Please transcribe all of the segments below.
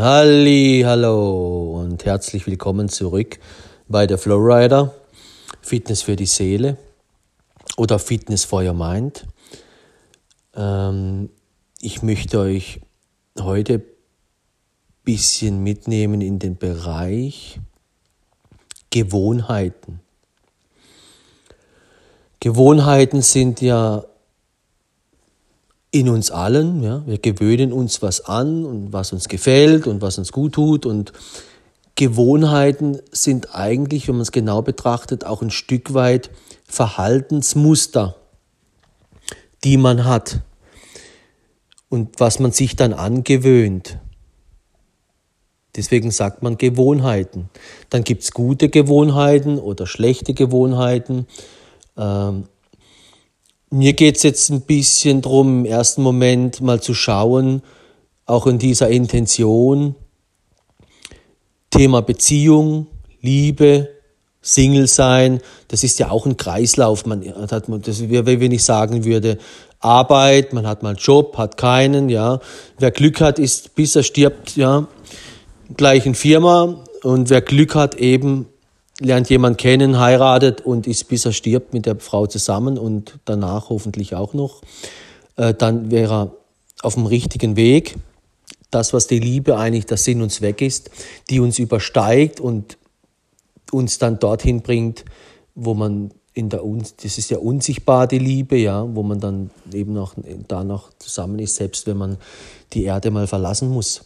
Halli, hallo und herzlich willkommen zurück bei der Flowrider Fitness für die Seele oder Fitness for your Mind. Ähm, ich möchte euch heute ein bisschen mitnehmen in den Bereich Gewohnheiten. Gewohnheiten sind ja in uns allen. Ja? Wir gewöhnen uns was an und was uns gefällt und was uns gut tut. Und Gewohnheiten sind eigentlich, wenn man es genau betrachtet, auch ein Stück weit Verhaltensmuster, die man hat und was man sich dann angewöhnt. Deswegen sagt man Gewohnheiten. Dann gibt es gute Gewohnheiten oder schlechte Gewohnheiten. Ähm, mir geht es jetzt ein bisschen darum, im ersten Moment mal zu schauen, auch in dieser Intention, Thema Beziehung, Liebe, Single sein, das ist ja auch ein Kreislauf. Man hat, das wäre, wenn ich sagen würde, Arbeit, man hat mal einen Job, hat keinen, ja. Wer Glück hat, ist, bis er stirbt, ja, gleich in Firma. Und wer Glück hat, eben lernt jemand kennen, heiratet und ist bis er stirbt mit der Frau zusammen und danach hoffentlich auch noch, äh, dann wäre er auf dem richtigen Weg. Das, was die Liebe eigentlich der Sinn und Zweck ist, die uns übersteigt und uns dann dorthin bringt, wo man in der, das ist ja unsichtbar, die Liebe, ja, wo man dann eben noch danach zusammen ist, selbst wenn man die Erde mal verlassen muss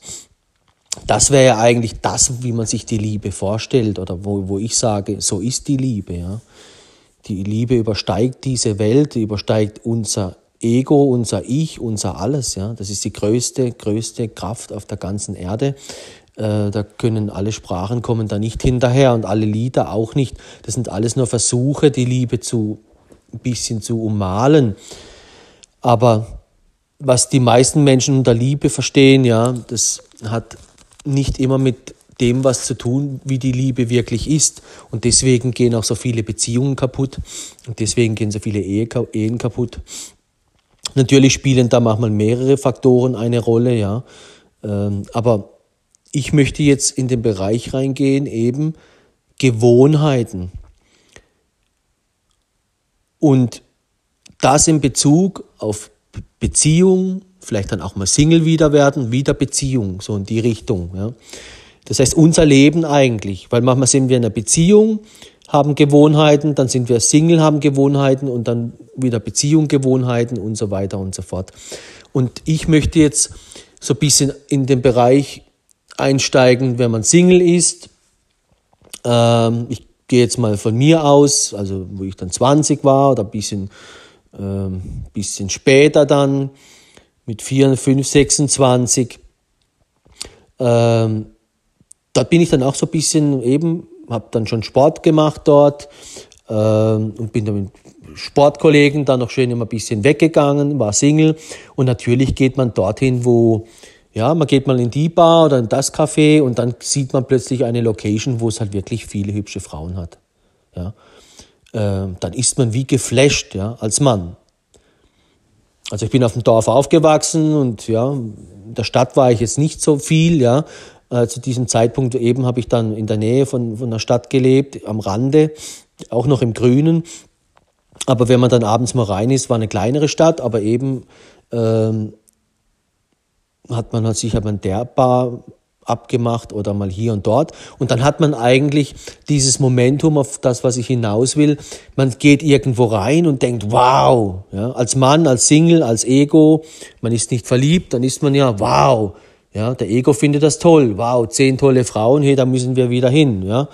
das wäre ja eigentlich das, wie man sich die Liebe vorstellt oder wo, wo ich sage, so ist die Liebe. Ja. Die Liebe übersteigt diese Welt, übersteigt unser Ego, unser Ich, unser Alles. Ja. Das ist die größte, größte Kraft auf der ganzen Erde. Äh, da können alle Sprachen kommen da nicht hinterher und alle Lieder auch nicht. Das sind alles nur Versuche, die Liebe zu ein bisschen zu ummalen. Aber was die meisten Menschen unter Liebe verstehen, ja, das hat nicht immer mit dem was zu tun, wie die Liebe wirklich ist. Und deswegen gehen auch so viele Beziehungen kaputt und deswegen gehen so viele Ehen kaputt. Natürlich spielen da manchmal mehrere Faktoren eine Rolle, ja. Ähm, aber ich möchte jetzt in den Bereich reingehen, eben Gewohnheiten. Und das in Bezug auf Beziehung, vielleicht dann auch mal Single wieder werden, wieder Beziehung, so in die Richtung. Ja. Das heißt, unser Leben eigentlich, weil manchmal sind wir in einer Beziehung, haben Gewohnheiten, dann sind wir Single, haben Gewohnheiten und dann wieder Beziehung, Gewohnheiten und so weiter und so fort. Und ich möchte jetzt so ein bisschen in den Bereich einsteigen, wenn man Single ist. Ähm, ich gehe jetzt mal von mir aus, also wo ich dann 20 war oder ein bisschen, ähm, bisschen später dann mit 4, 5, 26. Ähm, da bin ich dann auch so ein bisschen eben, habe dann schon Sport gemacht dort ähm, und bin dann mit Sportkollegen dann noch schön immer ein bisschen weggegangen, war Single und natürlich geht man dorthin, wo ja, man geht mal in die Bar oder in das Café und dann sieht man plötzlich eine Location, wo es halt wirklich viele hübsche Frauen hat. Ja, ähm, dann ist man wie geflasht, ja, als Mann. Also ich bin auf dem Dorf aufgewachsen und ja, in der Stadt war ich jetzt nicht so viel, ja. Äh, zu diesem Zeitpunkt eben habe ich dann in der Nähe von, von der Stadt gelebt, am Rande, auch noch im Grünen. Aber wenn man dann abends mal rein ist, war eine kleinere Stadt, aber eben ähm, hat man halt sich an der Bar abgemacht oder mal hier und dort. Und dann hat man eigentlich dieses Momentum auf das, was ich hinaus will. Man geht irgendwo rein und denkt, wow, ja, als Mann, als Single, als Ego, man ist nicht verliebt, dann ist man ja, wow, ja, der Ego findet das toll, wow, zehn tolle Frauen, hey, da müssen wir wieder hin, ja.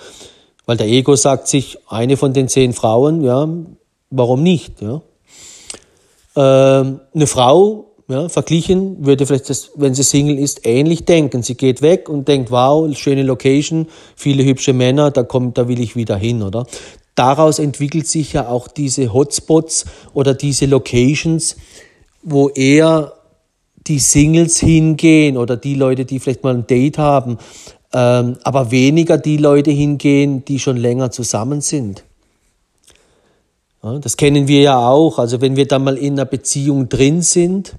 Weil der Ego sagt sich, eine von den zehn Frauen, ja, warum nicht, ja. Ähm, eine Frau ja, verglichen würde vielleicht, das, wenn sie Single ist, ähnlich denken. Sie geht weg und denkt, wow, schöne Location, viele hübsche Männer, da kommt, da will ich wieder hin, oder? Daraus entwickelt sich ja auch diese Hotspots oder diese Locations, wo eher die Singles hingehen oder die Leute, die vielleicht mal ein Date haben, ähm, aber weniger die Leute hingehen, die schon länger zusammen sind. Ja, das kennen wir ja auch. Also wenn wir da mal in einer Beziehung drin sind,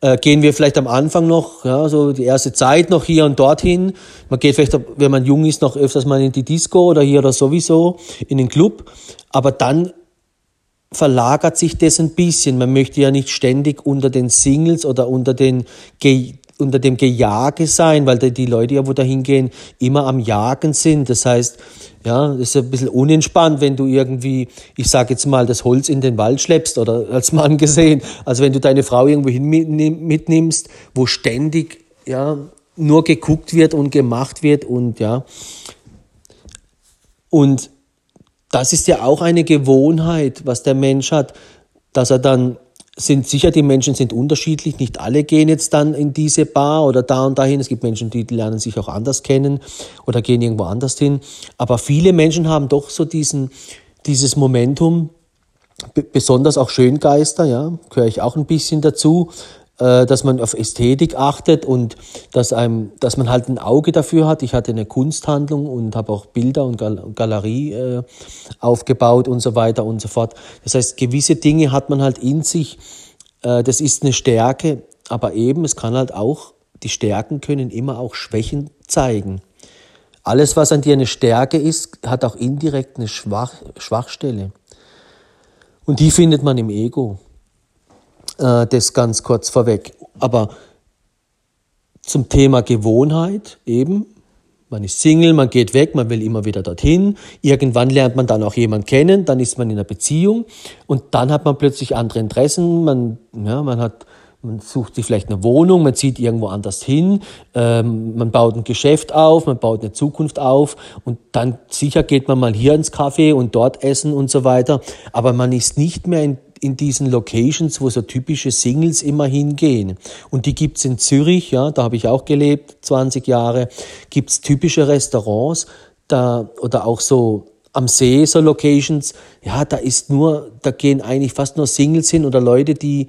äh, gehen wir vielleicht am Anfang noch, ja, so die erste Zeit noch hier und dorthin. Man geht vielleicht, wenn man jung ist, noch öfters mal in die Disco oder hier oder sowieso in den Club. Aber dann verlagert sich das ein bisschen. Man möchte ja nicht ständig unter den Singles oder unter den unter dem Gejage sein, weil die Leute ja, wo da hingehen, immer am Jagen sind. Das heißt, ja, ist ein bisschen unentspannt, wenn du irgendwie, ich sage jetzt mal, das Holz in den Wald schleppst oder als Mann gesehen. Also wenn du deine Frau irgendwo hin mitnimmst, wo ständig, ja, nur geguckt wird und gemacht wird und ja. Und das ist ja auch eine Gewohnheit, was der Mensch hat, dass er dann sind sicher, die Menschen sind unterschiedlich. Nicht alle gehen jetzt dann in diese Bar oder da und dahin. Es gibt Menschen, die lernen sich auch anders kennen oder gehen irgendwo anders hin. Aber viele Menschen haben doch so diesen, dieses Momentum, besonders auch Schöngeister, ja, gehöre ich auch ein bisschen dazu, dass man auf Ästhetik achtet und dass, einem, dass man halt ein Auge dafür hat. Ich hatte eine Kunsthandlung und habe auch Bilder und Galerie äh, aufgebaut und so weiter und so fort. Das heißt, gewisse Dinge hat man halt in sich. Äh, das ist eine Stärke, aber eben, es kann halt auch, die Stärken können immer auch Schwächen zeigen. Alles, was an dir eine Stärke ist, hat auch indirekt eine Schwach, Schwachstelle. Und die findet man im Ego. Äh, das ganz kurz vorweg. Aber zum Thema Gewohnheit eben, man ist Single, man geht weg, man will immer wieder dorthin. Irgendwann lernt man dann auch jemanden kennen, dann ist man in einer Beziehung und dann hat man plötzlich andere Interessen. Man, ja, man hat, man sucht sich vielleicht eine Wohnung, man zieht irgendwo anders hin, ähm, man baut ein Geschäft auf, man baut eine Zukunft auf und dann sicher geht man mal hier ins Café und dort essen und so weiter. Aber man ist nicht mehr in in diesen Locations, wo so typische Singles immer hingehen. Und die gibt's in Zürich, ja, da habe ich auch gelebt, 20 Jahre, gibt's typische Restaurants, da, oder auch so am See, so Locations, ja, da ist nur, da gehen eigentlich fast nur Singles hin oder Leute, die,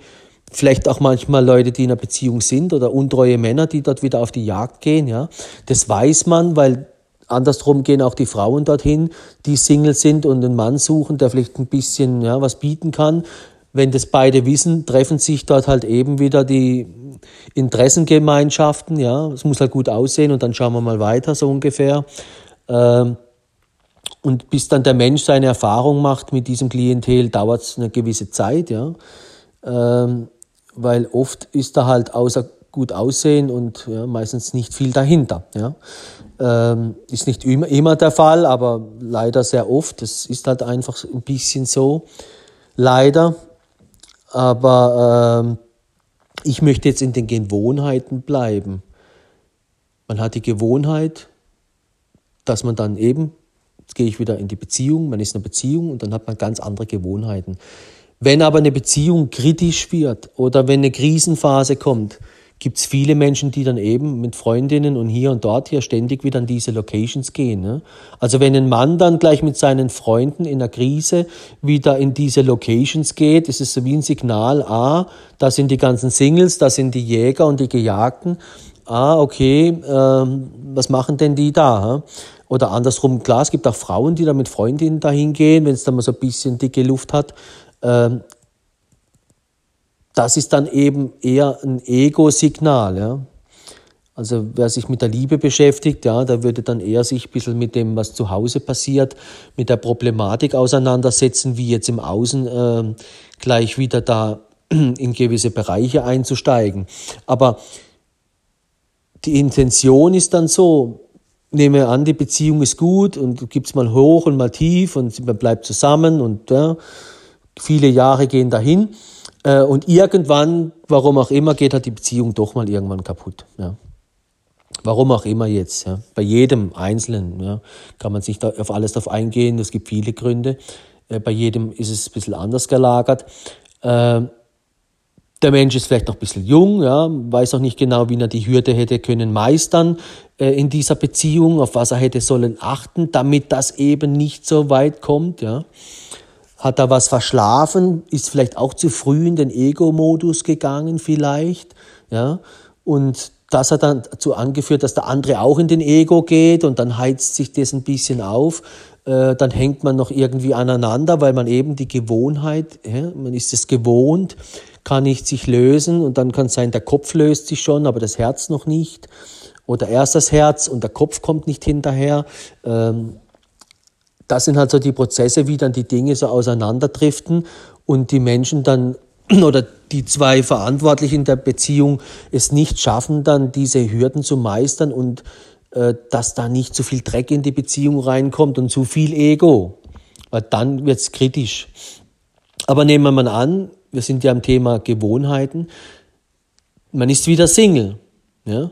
vielleicht auch manchmal Leute, die in einer Beziehung sind oder untreue Männer, die dort wieder auf die Jagd gehen, ja. Das weiß man, weil Andersrum gehen auch die Frauen dorthin, die Single sind und einen Mann suchen, der vielleicht ein bisschen ja, was bieten kann. Wenn das beide wissen, treffen sich dort halt eben wieder die Interessengemeinschaften. Ja, es muss halt gut aussehen und dann schauen wir mal weiter so ungefähr. Ähm, und bis dann der Mensch seine Erfahrung macht mit diesem Klientel, dauert es eine gewisse Zeit, ja. Ähm, weil oft ist da halt außer gut aussehen und ja, meistens nicht viel dahinter. Ja. Ähm, ist nicht immer, immer der Fall, aber leider sehr oft. Das ist halt einfach ein bisschen so. Leider. Aber ähm, ich möchte jetzt in den Gewohnheiten bleiben. Man hat die Gewohnheit, dass man dann eben, jetzt gehe ich wieder in die Beziehung, man ist in einer Beziehung und dann hat man ganz andere Gewohnheiten. Wenn aber eine Beziehung kritisch wird oder wenn eine Krisenphase kommt, gibt es viele Menschen, die dann eben mit Freundinnen und hier und dort hier ständig wieder an diese Locations gehen. Ne? Also wenn ein Mann dann gleich mit seinen Freunden in der Krise wieder in diese Locations geht, ist es so wie ein Signal, ah, da sind die ganzen Singles, da sind die Jäger und die Gejagten. Ah, okay, ähm, was machen denn die da? Oder andersrum, klar, es gibt auch Frauen, die da mit Freundinnen dahin gehen, wenn es da mal so ein bisschen dicke Luft hat. Ähm, das ist dann eben eher ein Ego-Signal. Ja? Also wer sich mit der Liebe beschäftigt, ja, der würde dann eher sich ein bisschen mit dem, was zu Hause passiert, mit der Problematik auseinandersetzen, wie jetzt im Außen äh, gleich wieder da in gewisse Bereiche einzusteigen. Aber die Intention ist dann so, nehme an, die Beziehung ist gut und gibst mal hoch und mal tief und man bleibt zusammen und ja, viele Jahre gehen dahin. Äh, und irgendwann, warum auch immer, geht halt die Beziehung doch mal irgendwann kaputt. Ja. Warum auch immer jetzt. Ja. Bei jedem Einzelnen ja, kann man sich da auf alles darauf eingehen. Es gibt viele Gründe. Äh, bei jedem ist es ein bisschen anders gelagert. Äh, der Mensch ist vielleicht noch ein bisschen jung, ja, weiß auch nicht genau, wie er die Hürde hätte können meistern äh, in dieser Beziehung, auf was er hätte sollen achten, damit das eben nicht so weit kommt, ja. Hat er was verschlafen? Ist vielleicht auch zu früh in den Ego-Modus gegangen vielleicht? Ja. Und das hat dann dazu angeführt, dass der andere auch in den Ego geht und dann heizt sich das ein bisschen auf. Äh, dann hängt man noch irgendwie aneinander, weil man eben die Gewohnheit, ja, man ist es gewohnt, kann nicht sich lösen und dann kann es sein, der Kopf löst sich schon, aber das Herz noch nicht. Oder erst das Herz und der Kopf kommt nicht hinterher. Ähm, das sind halt so die Prozesse, wie dann die Dinge so auseinanderdriften und die Menschen dann oder die zwei Verantwortlichen der Beziehung es nicht schaffen, dann diese Hürden zu meistern und äh, dass da nicht zu viel Dreck in die Beziehung reinkommt und zu viel Ego. Weil dann wird es kritisch. Aber nehmen wir mal an, wir sind ja am Thema Gewohnheiten, man ist wieder Single. Ja?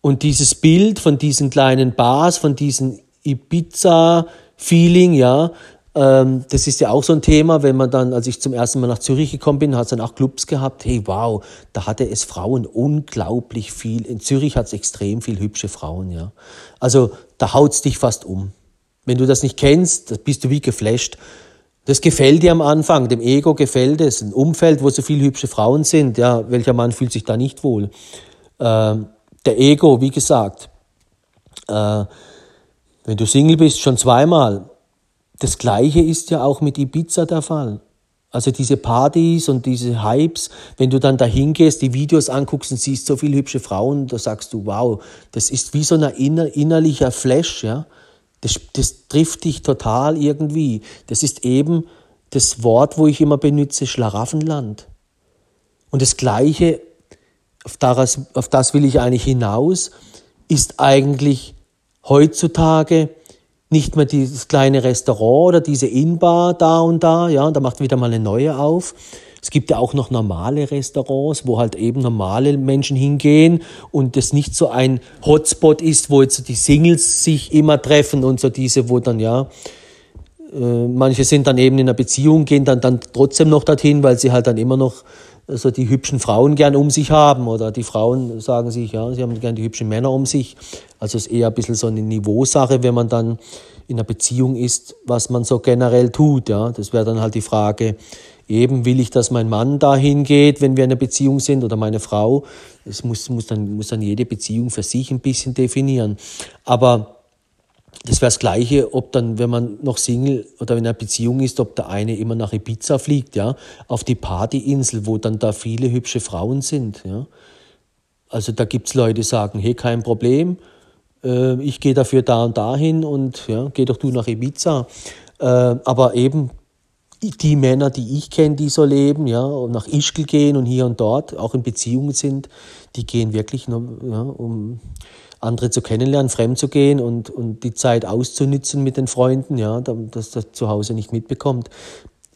Und dieses Bild von diesen kleinen Bars, von diesen Ibiza-Feeling, ja, ähm, das ist ja auch so ein Thema, wenn man dann, als ich zum ersten Mal nach Zürich gekommen bin, hat es dann auch Clubs gehabt. Hey, wow, da hatte es Frauen unglaublich viel. In Zürich hat es extrem viel hübsche Frauen, ja. Also da haut's dich fast um. Wenn du das nicht kennst, bist du wie geflasht. Das gefällt dir am Anfang, dem Ego gefällt es. Ein Umfeld, wo so viele hübsche Frauen sind, ja, welcher Mann fühlt sich da nicht wohl? Ähm, der Ego, wie gesagt, äh, wenn du Single bist, schon zweimal, das Gleiche ist ja auch mit Ibiza der Fall. Also diese Partys und diese Hypes, wenn du dann dahin gehst, die Videos anguckst und siehst so viele hübsche Frauen, da sagst du, wow, das ist wie so ein inner, innerlicher Flash, ja. Das, das trifft dich total irgendwie. Das ist eben das Wort, wo ich immer benutze, Schlaraffenland. Und das Gleiche, auf das, auf das will ich eigentlich hinaus, ist eigentlich heutzutage nicht mehr dieses kleine Restaurant oder diese Inbar da und da, ja, da macht wieder mal eine neue auf. Es gibt ja auch noch normale Restaurants, wo halt eben normale Menschen hingehen und das nicht so ein Hotspot ist, wo jetzt die Singles sich immer treffen und so diese, wo dann ja, äh, manche sind dann eben in einer Beziehung, gehen dann, dann trotzdem noch dorthin, weil sie halt dann immer noch also die hübschen Frauen gern um sich haben oder die Frauen sagen sich, ja, sie haben gern die hübschen Männer um sich. Also es ist eher ein bisschen so eine Niveausache, wenn man dann in einer Beziehung ist, was man so generell tut. Ja, das wäre dann halt die Frage, eben will ich, dass mein Mann dahin geht, wenn wir in einer Beziehung sind oder meine Frau. Das muss, muss, dann, muss dann jede Beziehung für sich ein bisschen definieren. Aber das wäre das Gleiche, ob dann, wenn man noch Single oder in einer Beziehung ist, ob der eine immer nach Ibiza fliegt, ja, auf die Partyinsel, wo dann da viele hübsche Frauen sind, ja. Also da gibt's Leute, die sagen, hey, kein Problem, äh, ich gehe dafür da und dahin und ja, geh doch du nach Ibiza. Äh, aber eben die Männer, die ich kenne, die so leben, ja, und nach Ischgl gehen und hier und dort auch in Beziehungen sind, die gehen wirklich nur, ja, um andere zu kennenlernen, fremd zu gehen und, und die Zeit auszunützen mit den Freunden, ja, dass das zu Hause nicht mitbekommt,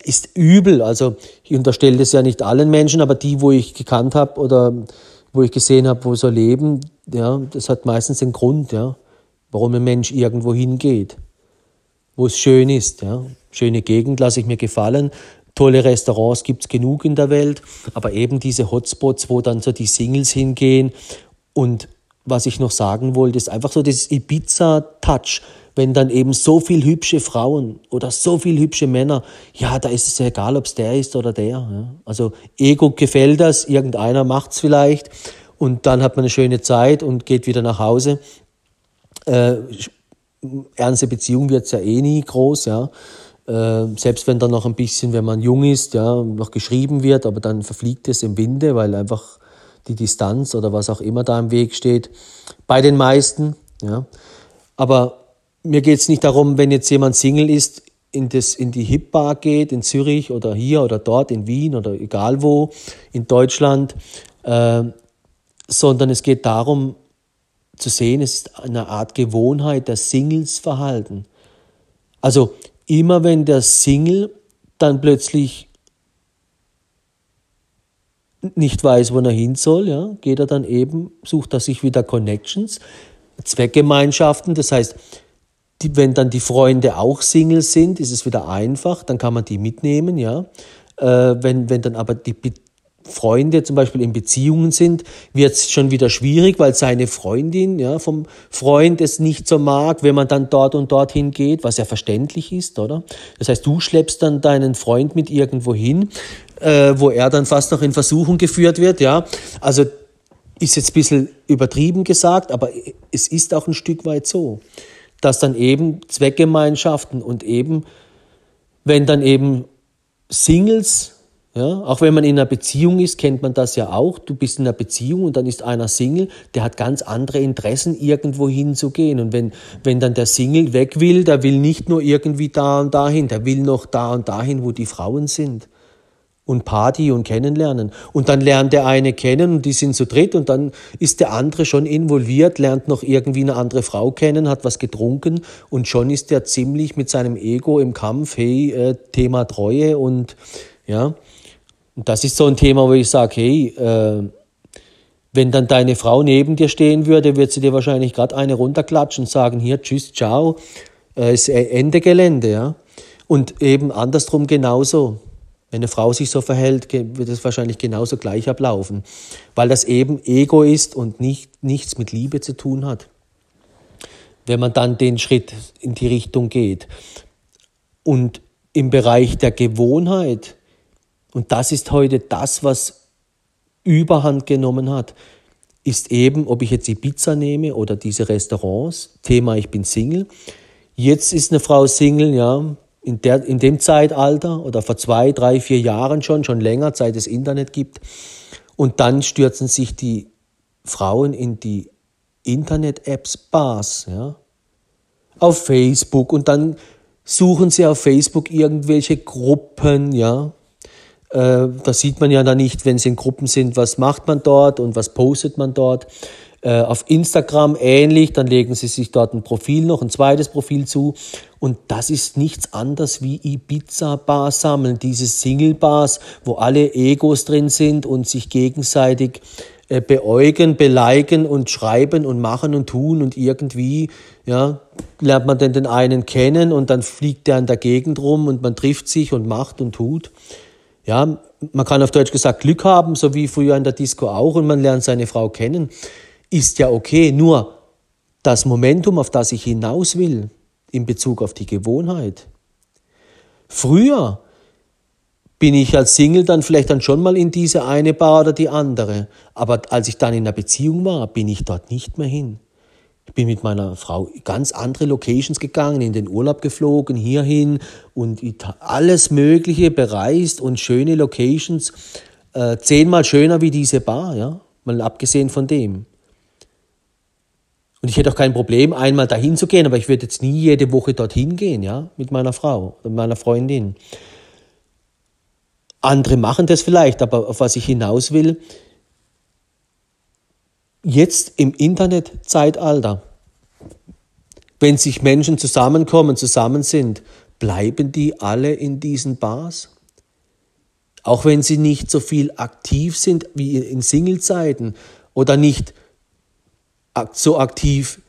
ist übel. Also ich unterstelle das ja nicht allen Menschen, aber die, wo ich gekannt habe oder wo ich gesehen habe, wo so leben, ja, das hat meistens einen Grund, ja, warum ein Mensch irgendwo hingeht, wo es schön ist, ja. Schöne Gegend lasse ich mir gefallen. Tolle Restaurants gibt's genug in der Welt, aber eben diese Hotspots, wo dann so die Singles hingehen und was ich noch sagen wollte, ist einfach so dieses Ibiza-Touch. Wenn dann eben so viel hübsche Frauen oder so viel hübsche Männer, ja, da ist es ja egal, ob es der ist oder der. Ja. Also Ego gefällt das, irgendeiner macht es vielleicht und dann hat man eine schöne Zeit und geht wieder nach Hause. Äh, ernste Beziehung wird es ja eh nie groß, ja. Äh, selbst wenn dann noch ein bisschen, wenn man jung ist, ja, noch geschrieben wird, aber dann verfliegt es im Winde, weil einfach die Distanz oder was auch immer da im Weg steht. Bei den meisten. Ja. Aber mir geht es nicht darum, wenn jetzt jemand Single ist, in, das, in die Hip-Bar geht, in Zürich oder hier oder dort, in Wien oder egal wo, in Deutschland, äh, sondern es geht darum zu sehen, es ist eine Art Gewohnheit der Singles-Verhalten. Also immer wenn der Single dann plötzlich nicht weiß, wo er hin soll, ja, geht er dann eben, sucht er sich wieder Connections, Zweckgemeinschaften. Das heißt, die, wenn dann die Freunde auch Single sind, ist es wieder einfach, dann kann man die mitnehmen, ja. Äh, wenn, wenn dann aber die Freunde zum Beispiel in Beziehungen sind, wird es schon wieder schwierig, weil seine Freundin ja, vom Freund es nicht so mag, wenn man dann dort und dorthin geht, was ja verständlich ist, oder? Das heißt, du schleppst dann deinen Freund mit irgendwo hin, äh, wo er dann fast noch in Versuchung geführt wird, ja. Also ist jetzt ein bisschen übertrieben gesagt, aber es ist auch ein Stück weit so, dass dann eben Zweckgemeinschaften und eben, wenn dann eben Singles Ja, auch wenn man in einer Beziehung ist, kennt man das ja auch. Du bist in einer Beziehung und dann ist einer Single, der hat ganz andere Interessen, irgendwo hinzugehen. Und wenn, wenn dann der Single weg will, der will nicht nur irgendwie da und dahin, der will noch da und dahin, wo die Frauen sind. Und Party und kennenlernen. Und dann lernt der eine kennen und die sind zu dritt und dann ist der andere schon involviert, lernt noch irgendwie eine andere Frau kennen, hat was getrunken und schon ist der ziemlich mit seinem Ego im Kampf, hey, äh, Thema Treue und ja. Und das ist so ein Thema, wo ich sage, hey, äh, wenn dann deine Frau neben dir stehen würde, wird sie dir wahrscheinlich gerade eine runterklatschen und sagen, hier, tschüss, ciao, äh, ist e-, Ende Gelände, ja. Und eben andersrum genauso. Wenn eine Frau sich so verhält, wird es wahrscheinlich genauso gleich ablaufen, weil das eben Ego ist und nicht, nichts mit Liebe zu tun hat. Wenn man dann den Schritt in die Richtung geht. Und im Bereich der Gewohnheit, und das ist heute das, was Überhand genommen hat, ist eben, ob ich jetzt die Pizza nehme oder diese Restaurants. Thema, ich bin Single. Jetzt ist eine Frau Single, ja, in, der, in dem Zeitalter oder vor zwei, drei, vier Jahren schon, schon länger, seit es Internet gibt. Und dann stürzen sich die Frauen in die Internet-Apps Bars, ja, auf Facebook und dann suchen sie auf Facebook irgendwelche Gruppen, ja, äh, da sieht man ja dann nicht, wenn sie in Gruppen sind, was macht man dort und was postet man dort. Äh, auf Instagram ähnlich, dann legen sie sich dort ein Profil noch, ein zweites Profil zu. Und das ist nichts anderes wie Ibiza-Bars sammeln, diese Single-Bars, wo alle Egos drin sind und sich gegenseitig äh, beäugen, beleigen und schreiben und machen und tun und irgendwie, ja, lernt man dann den einen kennen und dann fliegt der in der Gegend rum und man trifft sich und macht und tut. Ja, man kann auf Deutsch gesagt Glück haben, so wie früher in der Disco auch, und man lernt seine Frau kennen. Ist ja okay, nur das Momentum, auf das ich hinaus will, in Bezug auf die Gewohnheit. Früher bin ich als Single dann vielleicht dann schon mal in diese eine Bar oder die andere. Aber als ich dann in einer Beziehung war, bin ich dort nicht mehr hin. Ich bin mit meiner Frau ganz andere Locations gegangen, in den Urlaub geflogen, hierhin und alles Mögliche bereist und schöne Locations. Äh, zehnmal schöner wie diese Bar, ja, mal abgesehen von dem. Und ich hätte auch kein Problem, einmal dahin zu gehen, aber ich würde jetzt nie jede Woche dorthin gehen, ja, mit meiner Frau oder meiner Freundin. Andere machen das vielleicht, aber auf was ich hinaus will, jetzt im Internetzeitalter, wenn sich Menschen zusammenkommen, zusammen sind, bleiben die alle in diesen Bars? Auch wenn sie nicht so viel aktiv sind wie in Singlezeiten oder nicht so aktiv,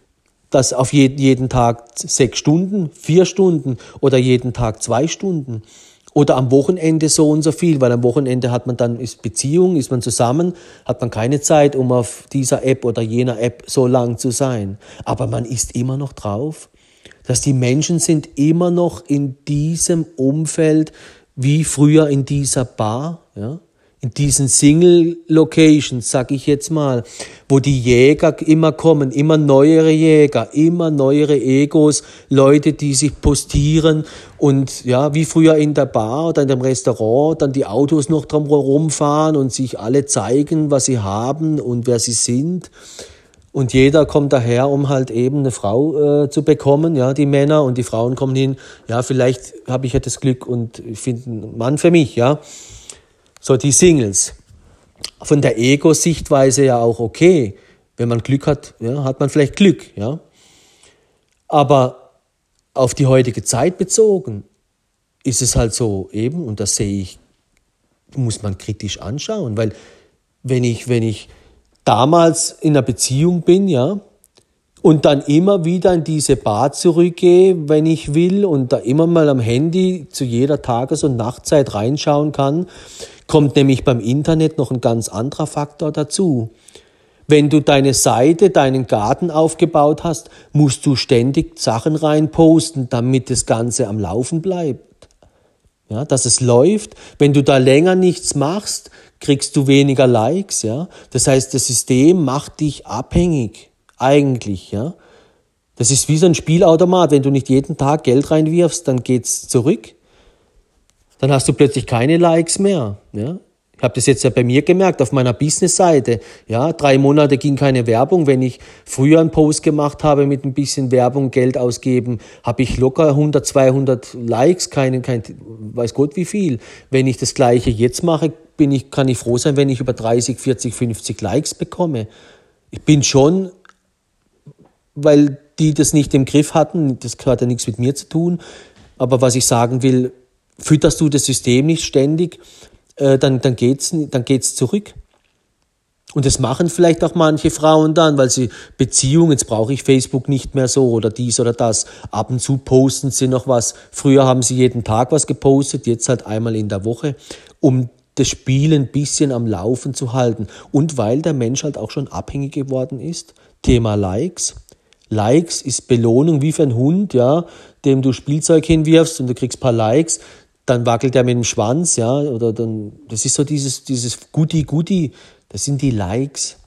dass auf jeden Tag sechs Stunden, vier Stunden oder jeden Tag zwei Stunden. Oder am Wochenende so und so viel, weil am Wochenende hat man dann ist Beziehung, ist man zusammen, hat man keine Zeit, um auf dieser App oder jener App so lang zu sein. Aber man ist immer noch drauf, dass die Menschen sind immer noch in diesem Umfeld wie früher in dieser Bar, ja in diesen Single-Locations, sag ich jetzt mal, wo die Jäger immer kommen, immer neuere Jäger, immer neuere Egos, Leute, die sich postieren und ja, wie früher in der Bar oder in dem Restaurant, dann die Autos noch drum rumfahren und sich alle zeigen, was sie haben und wer sie sind. Und jeder kommt daher, um halt eben eine Frau äh, zu bekommen, ja, die Männer und die Frauen kommen hin, ja, vielleicht habe ich ja das Glück und finde einen Mann für mich, ja. So die Singles. Von der Ego-Sichtweise ja auch okay. Wenn man Glück hat, ja, hat man vielleicht Glück, ja. Aber auf die heutige Zeit bezogen ist es halt so eben, und das sehe ich, muss man kritisch anschauen, weil wenn ich, wenn ich damals in einer Beziehung bin, ja, und dann immer wieder in diese Bar zurückgehe, wenn ich will, und da immer mal am Handy zu jeder Tages- und Nachtzeit reinschauen kann, kommt nämlich beim Internet noch ein ganz anderer Faktor dazu. Wenn du deine Seite, deinen Garten aufgebaut hast, musst du ständig Sachen reinposten, damit das Ganze am Laufen bleibt. Ja, dass es läuft. Wenn du da länger nichts machst, kriegst du weniger Likes, ja. Das heißt, das System macht dich abhängig. Eigentlich, ja. Das ist wie so ein Spielautomat. Wenn du nicht jeden Tag Geld reinwirfst, dann geht's zurück. Dann hast du plötzlich keine Likes mehr. Ja? Ich habe das jetzt ja bei mir gemerkt, auf meiner Business-Seite. Ja, drei Monate ging keine Werbung. Wenn ich früher einen Post gemacht habe mit ein bisschen Werbung, Geld ausgeben, habe ich locker 100, 200 Likes, keinen, kein, weiß Gott wie viel. Wenn ich das Gleiche jetzt mache, bin ich, kann ich froh sein, wenn ich über 30, 40, 50 Likes bekomme. Ich bin schon, weil die das nicht im Griff hatten, das hat ja nichts mit mir zu tun. Aber was ich sagen will, fütterst du das System nicht ständig, äh, dann, dann geht's, dann geht's zurück. Und das machen vielleicht auch manche Frauen dann, weil sie Beziehungen, jetzt brauche ich Facebook nicht mehr so oder dies oder das. Ab und zu posten sie noch was. Früher haben sie jeden Tag was gepostet, jetzt halt einmal in der Woche, um das Spiel ein bisschen am Laufen zu halten. Und weil der Mensch halt auch schon abhängig geworden ist. Thema Likes. Likes ist Belohnung wie für einen Hund, ja, dem du Spielzeug hinwirfst und du kriegst ein paar Likes dann wackelt er mit dem Schwanz, ja, oder dann, das ist so dieses, dieses Guti-Guti, das sind die Likes.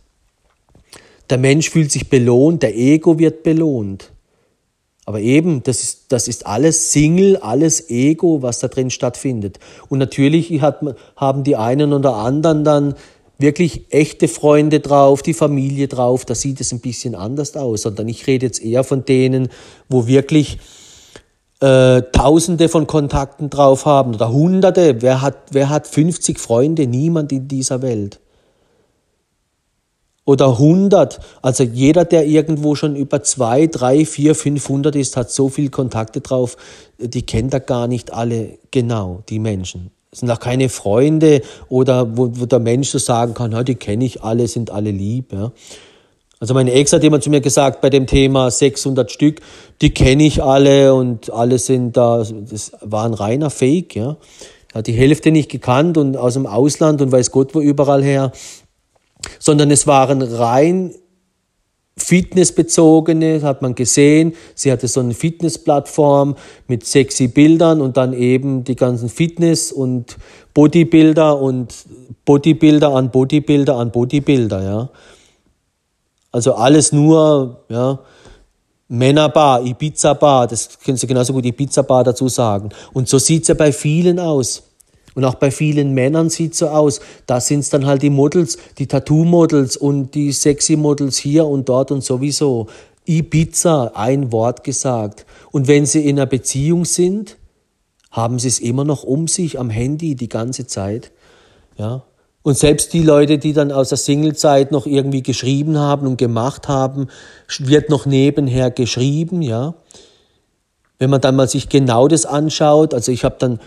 Der Mensch fühlt sich belohnt, der Ego wird belohnt. Aber eben, das ist, das ist alles Single, alles Ego, was da drin stattfindet. Und natürlich hat, haben die einen oder anderen dann wirklich echte Freunde drauf, die Familie drauf, da sieht es ein bisschen anders aus. Sondern ich rede jetzt eher von denen, wo wirklich äh, Tausende von Kontakten drauf haben oder Hunderte. Wer hat, wer hat 50 Freunde? Niemand in dieser Welt. Oder 100. Also jeder, der irgendwo schon über 2, 3, 4, 500 ist, hat so viele Kontakte drauf, die kennt er gar nicht alle genau, die Menschen. Es sind auch keine Freunde oder wo, wo der Mensch so sagen kann, die kenne ich alle, sind alle lieb. Ja. Also meine Ex hat immer zu mir gesagt, bei dem Thema 600 Stück, die kenne ich alle und alle sind da, das war ein reiner Fake, ja. Hat die Hälfte nicht gekannt und aus dem Ausland und weiß Gott wo überall her, sondern es waren rein fitnessbezogene, hat man gesehen. Sie hatte so eine Fitnessplattform mit sexy Bildern und dann eben die ganzen Fitness und Bodybuilder und Bodybuilder an Bodybuilder an Bodybuilder, ja. Also alles nur, ja, Männerbar, Ibiza-Bar, das können Sie genauso gut Ibiza-Bar dazu sagen. Und so sieht's ja bei vielen aus. Und auch bei vielen Männern sieht's so aus. Da sind's dann halt die Models, die Tattoo-Models und die Sexy-Models hier und dort und sowieso. Ibiza, ein Wort gesagt. Und wenn sie in einer Beziehung sind, haben sie es immer noch um sich am Handy die ganze Zeit. Ja, und selbst die Leute, die dann aus der Singlezeit noch irgendwie geschrieben haben und gemacht haben, wird noch nebenher geschrieben, ja. Wenn man dann mal sich genau das anschaut, also ich habe dann,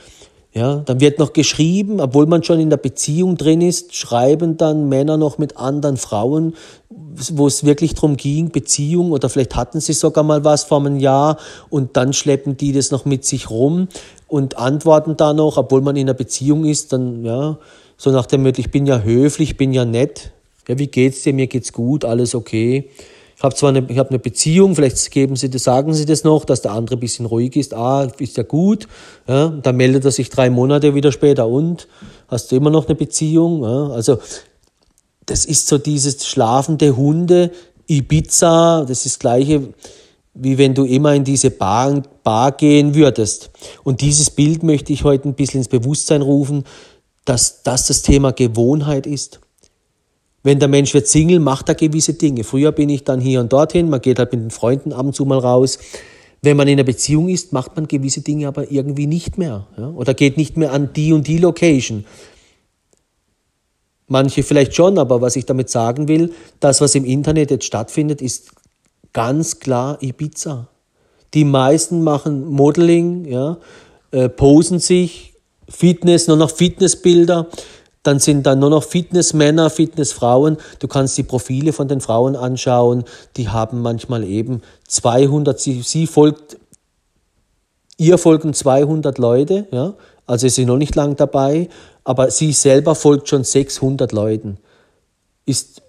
ja, dann wird noch geschrieben, obwohl man schon in der Beziehung drin ist, schreiben dann Männer noch mit anderen Frauen, wo es wirklich darum ging, Beziehung oder vielleicht hatten sie sogar mal was vor einem Jahr und dann schleppen die das noch mit sich rum und antworten da noch, obwohl man in der Beziehung ist, dann, ja, so nach dem Motto, ich bin ja höflich, bin ja nett. Ja, wie geht's dir? Mir geht's gut, alles okay. Ich habe zwar eine, ich hab eine Beziehung, vielleicht geben Sie das, sagen Sie das noch, dass der andere ein bisschen ruhig ist. Ah, ist ja gut. Ja, dann meldet er sich drei Monate wieder später und hast du immer noch eine Beziehung? Ja, also das ist so dieses schlafende Hunde, Ibiza, das ist das gleiche, wie wenn du immer in diese Bar, Bar gehen würdest. Und dieses Bild möchte ich heute ein bisschen ins Bewusstsein rufen, dass das das Thema Gewohnheit ist. Wenn der Mensch wird Single, macht er gewisse Dinge. Früher bin ich dann hier und dorthin, man geht halt mit den Freunden ab und zu mal raus. Wenn man in einer Beziehung ist, macht man gewisse Dinge aber irgendwie nicht mehr. Ja? Oder geht nicht mehr an die und die Location. Manche vielleicht schon, aber was ich damit sagen will, das, was im Internet jetzt stattfindet, ist ganz klar Ibiza. Die meisten machen Modeling, ja, äh, posen sich, Fitness, nur noch Fitnessbilder. Dann sind da nur noch Fitnessmänner, Fitnessfrauen. Du kannst die Profile von den Frauen anschauen. Die haben manchmal eben 200, sie, sie folgt, ihr folgen 200 Leute, ja. Also ist sie noch nicht lang dabei, aber sie selber folgt schon 600 Leuten. Ist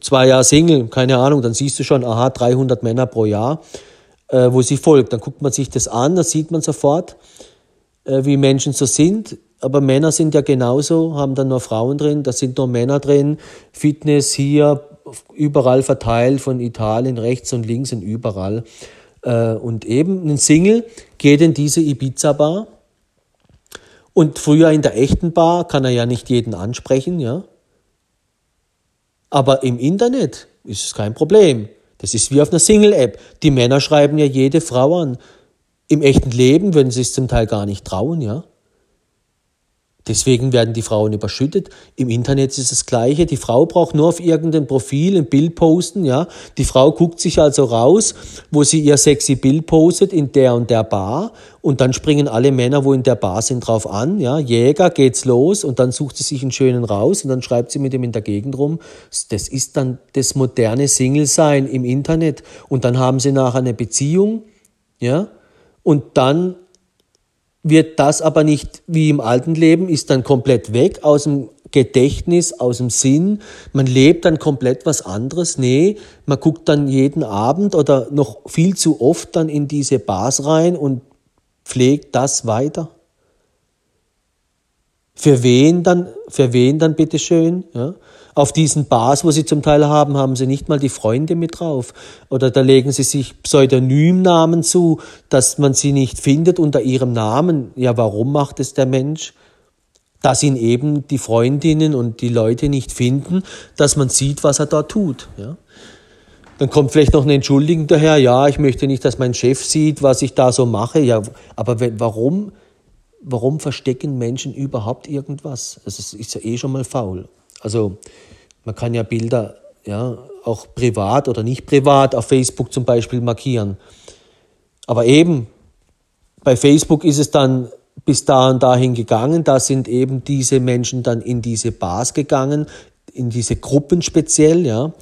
zwei Jahre Single, keine Ahnung, dann siehst du schon, aha, 300 Männer pro Jahr, äh, wo sie folgt. Dann guckt man sich das an, das sieht man sofort wie Menschen so sind. Aber Männer sind ja genauso, haben dann nur Frauen drin, da sind nur Männer drin. Fitness hier, überall verteilt, von Italien, rechts und links und überall. Äh, und eben ein Single geht in diese Ibiza-Bar Und früher in der echten Bar kann er ja nicht jeden ansprechen, ja. Aber im Internet ist es kein Problem. Das ist wie auf einer Single-App. Die Männer schreiben ja jede Frau an. Im echten Leben würden sie es zum Teil gar nicht trauen, ja. Deswegen werden die Frauen überschüttet. Im Internet ist das Gleiche. Die Frau braucht nur auf irgendein Profil ein Bild posten, ja. Die Frau guckt sich also raus, wo sie ihr sexy Bild postet in der und der Bar und dann springen alle Männer, wo in der Bar sind, drauf an, ja. Jäger, geht's los und dann sucht sie sich einen schönen raus und dann schreibt sie mit dem in der Gegend rum. Das ist dann das moderne Single-Sein im Internet und dann haben sie nachher eine Beziehung, ja. Und dann wird das aber nicht wie im alten Leben, ist dann komplett weg aus dem Gedächtnis, aus dem Sinn. Man lebt dann komplett was anderes. Nee, man guckt dann jeden Abend oder noch viel zu oft dann in diese Bars rein und pflegt das weiter. Für wen dann, für wen dann bitteschön? Ja? Auf diesen Bars, wo sie zum Teil haben, haben sie nicht mal die Freunde mit drauf. Oder da legen sie sich Pseudonymnamen zu, dass man sie nicht findet unter ihrem Namen. Ja, warum macht es der Mensch? Dass ihn eben die Freundinnen und die Leute nicht finden, dass man sieht, was er da tut. Ja? Dann kommt vielleicht noch eine Entschuldigung daher, ja, ich möchte nicht, dass mein Chef sieht, was ich da so mache. Ja, aber warum, warum verstecken Menschen überhaupt irgendwas? Es ist ja eh schon mal faul. Also man kann ja Bilder ja, auch privat oder nicht privat auf Facebook zum Beispiel markieren. Aber eben, bei Facebook ist es dann bis da und dahin gegangen. Da sind eben diese Menschen dann in diese Bars gegangen, in diese Gruppen speziell, ja.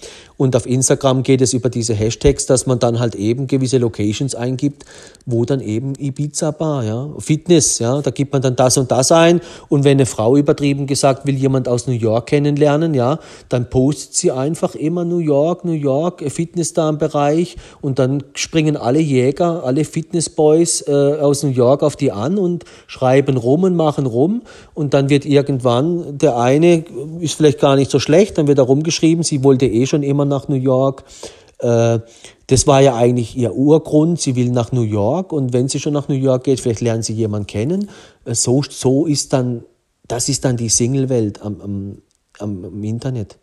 Und auf Instagram geht es über diese Hashtags, dass man dann halt eben gewisse Locations eingibt, wo dann eben Ibiza Bar, ja, Fitness, ja, da gibt man dann das und das ein. Und wenn eine Frau übertrieben gesagt will jemand aus New York kennenlernen, ja, dann postet sie einfach immer New York, New York, Fitness da im Bereich und dann springen alle Jäger, alle Fitnessboys äh, aus New York auf die an und schreiben rum und machen rum und dann wird irgendwann der eine ist vielleicht gar nicht so schlecht, dann wird da rumgeschrieben, sie wollte eh schon immer nach New York. Äh, das war ja eigentlich ihr Urgrund. Sie will nach New York und wenn sie schon nach New York geht, vielleicht lernen sie jemanden kennen. Äh, so, so ist dann, das ist dann die Single-Welt am, am, am, Internet.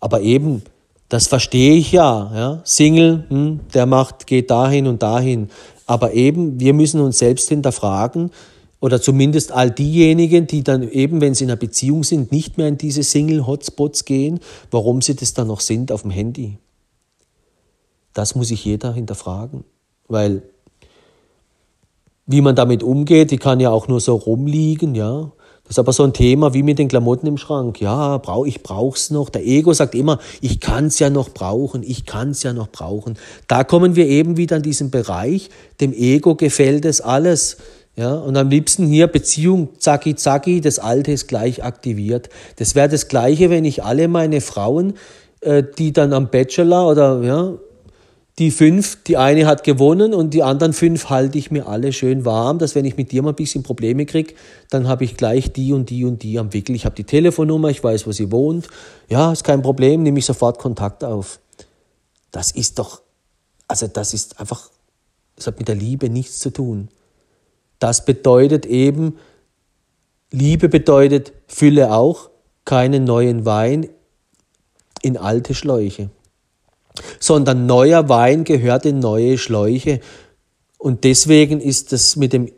Aber eben, das verstehe ich ja. ja? Single, hm, der macht, geht dahin und dahin. Aber eben, wir müssen uns selbst hinterfragen, oder zumindest all diejenigen, die dann eben, wenn sie in einer Beziehung sind, nicht mehr in diese Single-Hotspots gehen, warum sie das dann noch sind auf dem Handy. Das muss sich jeder hinterfragen, weil wie man damit umgeht, die kann ja auch nur so rumliegen, ja. Das ist aber so ein Thema wie mit den Klamotten im Schrank. Ja, brauch, ich brauch's noch. Der Ego sagt immer, ich kann's ja noch brauchen, ich kann's ja noch brauchen. Da kommen wir eben wieder in diesen Bereich. Dem Ego gefällt es alles. Ja, und am liebsten hier Beziehung, zacki, zacki, das Alte ist gleich aktiviert. Das wäre das Gleiche, wenn ich alle meine Frauen, äh, die dann am Bachelor oder, ja, die fünf, die eine hat gewonnen und die anderen fünf halte ich mir alle schön warm, dass wenn ich mit dir mal ein bisschen Probleme kriege, dann habe ich gleich die und die und die am Wickel. Ich habe die Telefonnummer, ich weiß, wo sie wohnt. Ja, ist kein Problem, nehme ich sofort Kontakt auf. Das ist doch, also das ist einfach, das hat mit der Liebe nichts zu tun. Das bedeutet eben, Liebe bedeutet Fülle auch, keinen neuen Wein in alte Schläuche, sondern neuer Wein gehört in neue Schläuche. Und deswegen ist das mit dem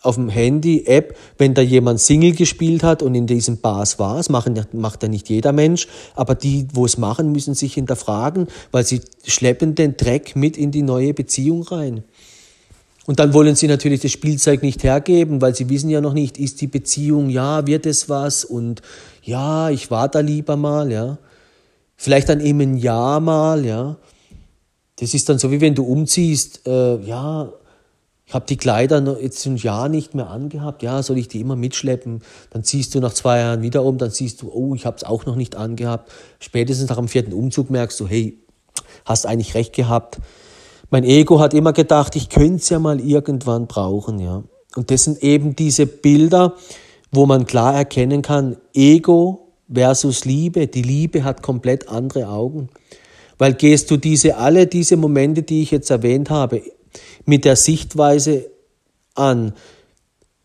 auf dem Handy-App, wenn da jemand Single gespielt hat und in diesen Bars war, das macht, macht ja nicht jeder Mensch, aber die, wo es machen, müssen sich hinterfragen, weil sie schleppen den Dreck mit in die neue Beziehung rein. Und dann wollen sie natürlich das Spielzeug nicht hergeben, weil sie wissen ja noch nicht, ist die Beziehung, ja, wird es was und ja, ich war da lieber mal, ja. Vielleicht dann eben ein Jahr mal, ja. Das ist dann so, wie wenn du umziehst, äh, ja, ich habe die Kleider jetzt ein Jahr nicht mehr angehabt, ja, soll ich die immer mitschleppen? Dann ziehst du nach zwei Jahren wieder um, dann siehst du, oh, ich habe es auch noch nicht angehabt. Spätestens nach dem vierten Umzug merkst du, hey, hast eigentlich recht gehabt mein Ego hat immer gedacht, ich könnte es ja mal irgendwann brauchen, ja. Und das sind eben diese Bilder, wo man klar erkennen kann, Ego versus Liebe. Die Liebe hat komplett andere Augen. Weil gehst du diese, alle diese Momente, die ich jetzt erwähnt habe, mit der Sichtweise an,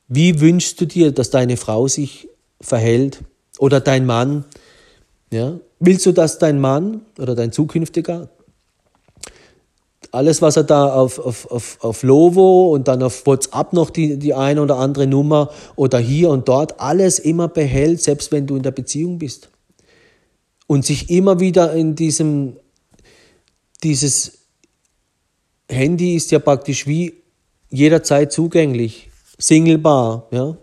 Wie wünschst du dir, dass deine Frau sich verhält oder dein Mann? Ja? Willst du, dass dein Mann oder dein zukünftiger alles, was er da auf, auf, auf, auf Lovo und dann auf WhatsApp noch die, die eine oder andere Nummer oder hier und dort, alles immer behält, selbst wenn du in der Beziehung bist. Und sich immer wieder in diesem, dieses Handy ist ja praktisch wie jederzeit zugänglich, singlebar, ja.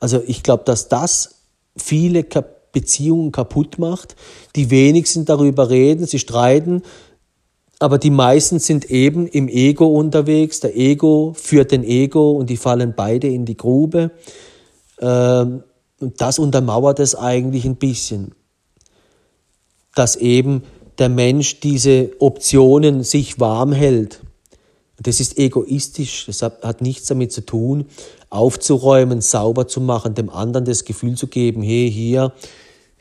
Also ich glaube, dass das viele Beziehungen kaputt macht. Die wenigsten darüber reden, sie streiten, aber die meisten sind eben im Ego unterwegs. Der Ego führt den Ego und die fallen beide in die Grube. Ähm, und das untermauert es eigentlich ein bisschen, dass eben der Mensch diese Optionen sich warm hält. Das ist egoistisch, das hat nichts damit zu tun, aufzuräumen, sauber zu machen, dem anderen das Gefühl zu geben, hey, hier,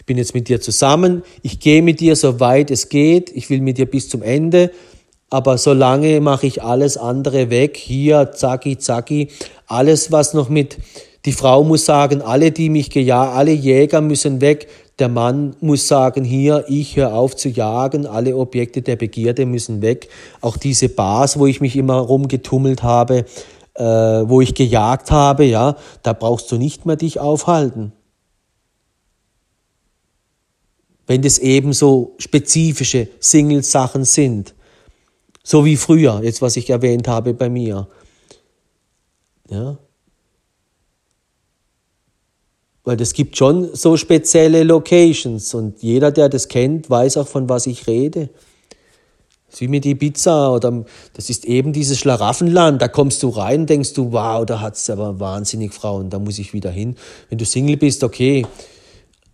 ich bin jetzt mit dir zusammen, ich gehe mit dir so weit es geht, ich will mit dir bis zum Ende, aber solange mache ich alles andere weg, hier, zacki, zacki, alles, was noch mit, die Frau muss sagen, alle, die mich gejagt, alle Jäger müssen weg, der Mann muss sagen, hier, ich höre auf zu jagen, alle Objekte der Begierde müssen weg, auch diese Bars, wo ich mich immer rumgetummelt habe, äh, wo ich gejagt habe, ja, da brauchst du nicht mehr dich aufhalten. Wenn das eben so spezifische Single-Sachen sind. So wie früher, jetzt was ich erwähnt habe bei mir. Ja. Weil es gibt schon so spezielle Locations und jeder, der das kennt, weiß auch, von was ich rede. Das ist wie mit Ibiza oder das ist eben dieses Schlaraffenland. Da kommst du rein denkst du, wow, da hat es aber wahnsinnig Frauen, da muss ich wieder hin. Wenn du Single bist, okay.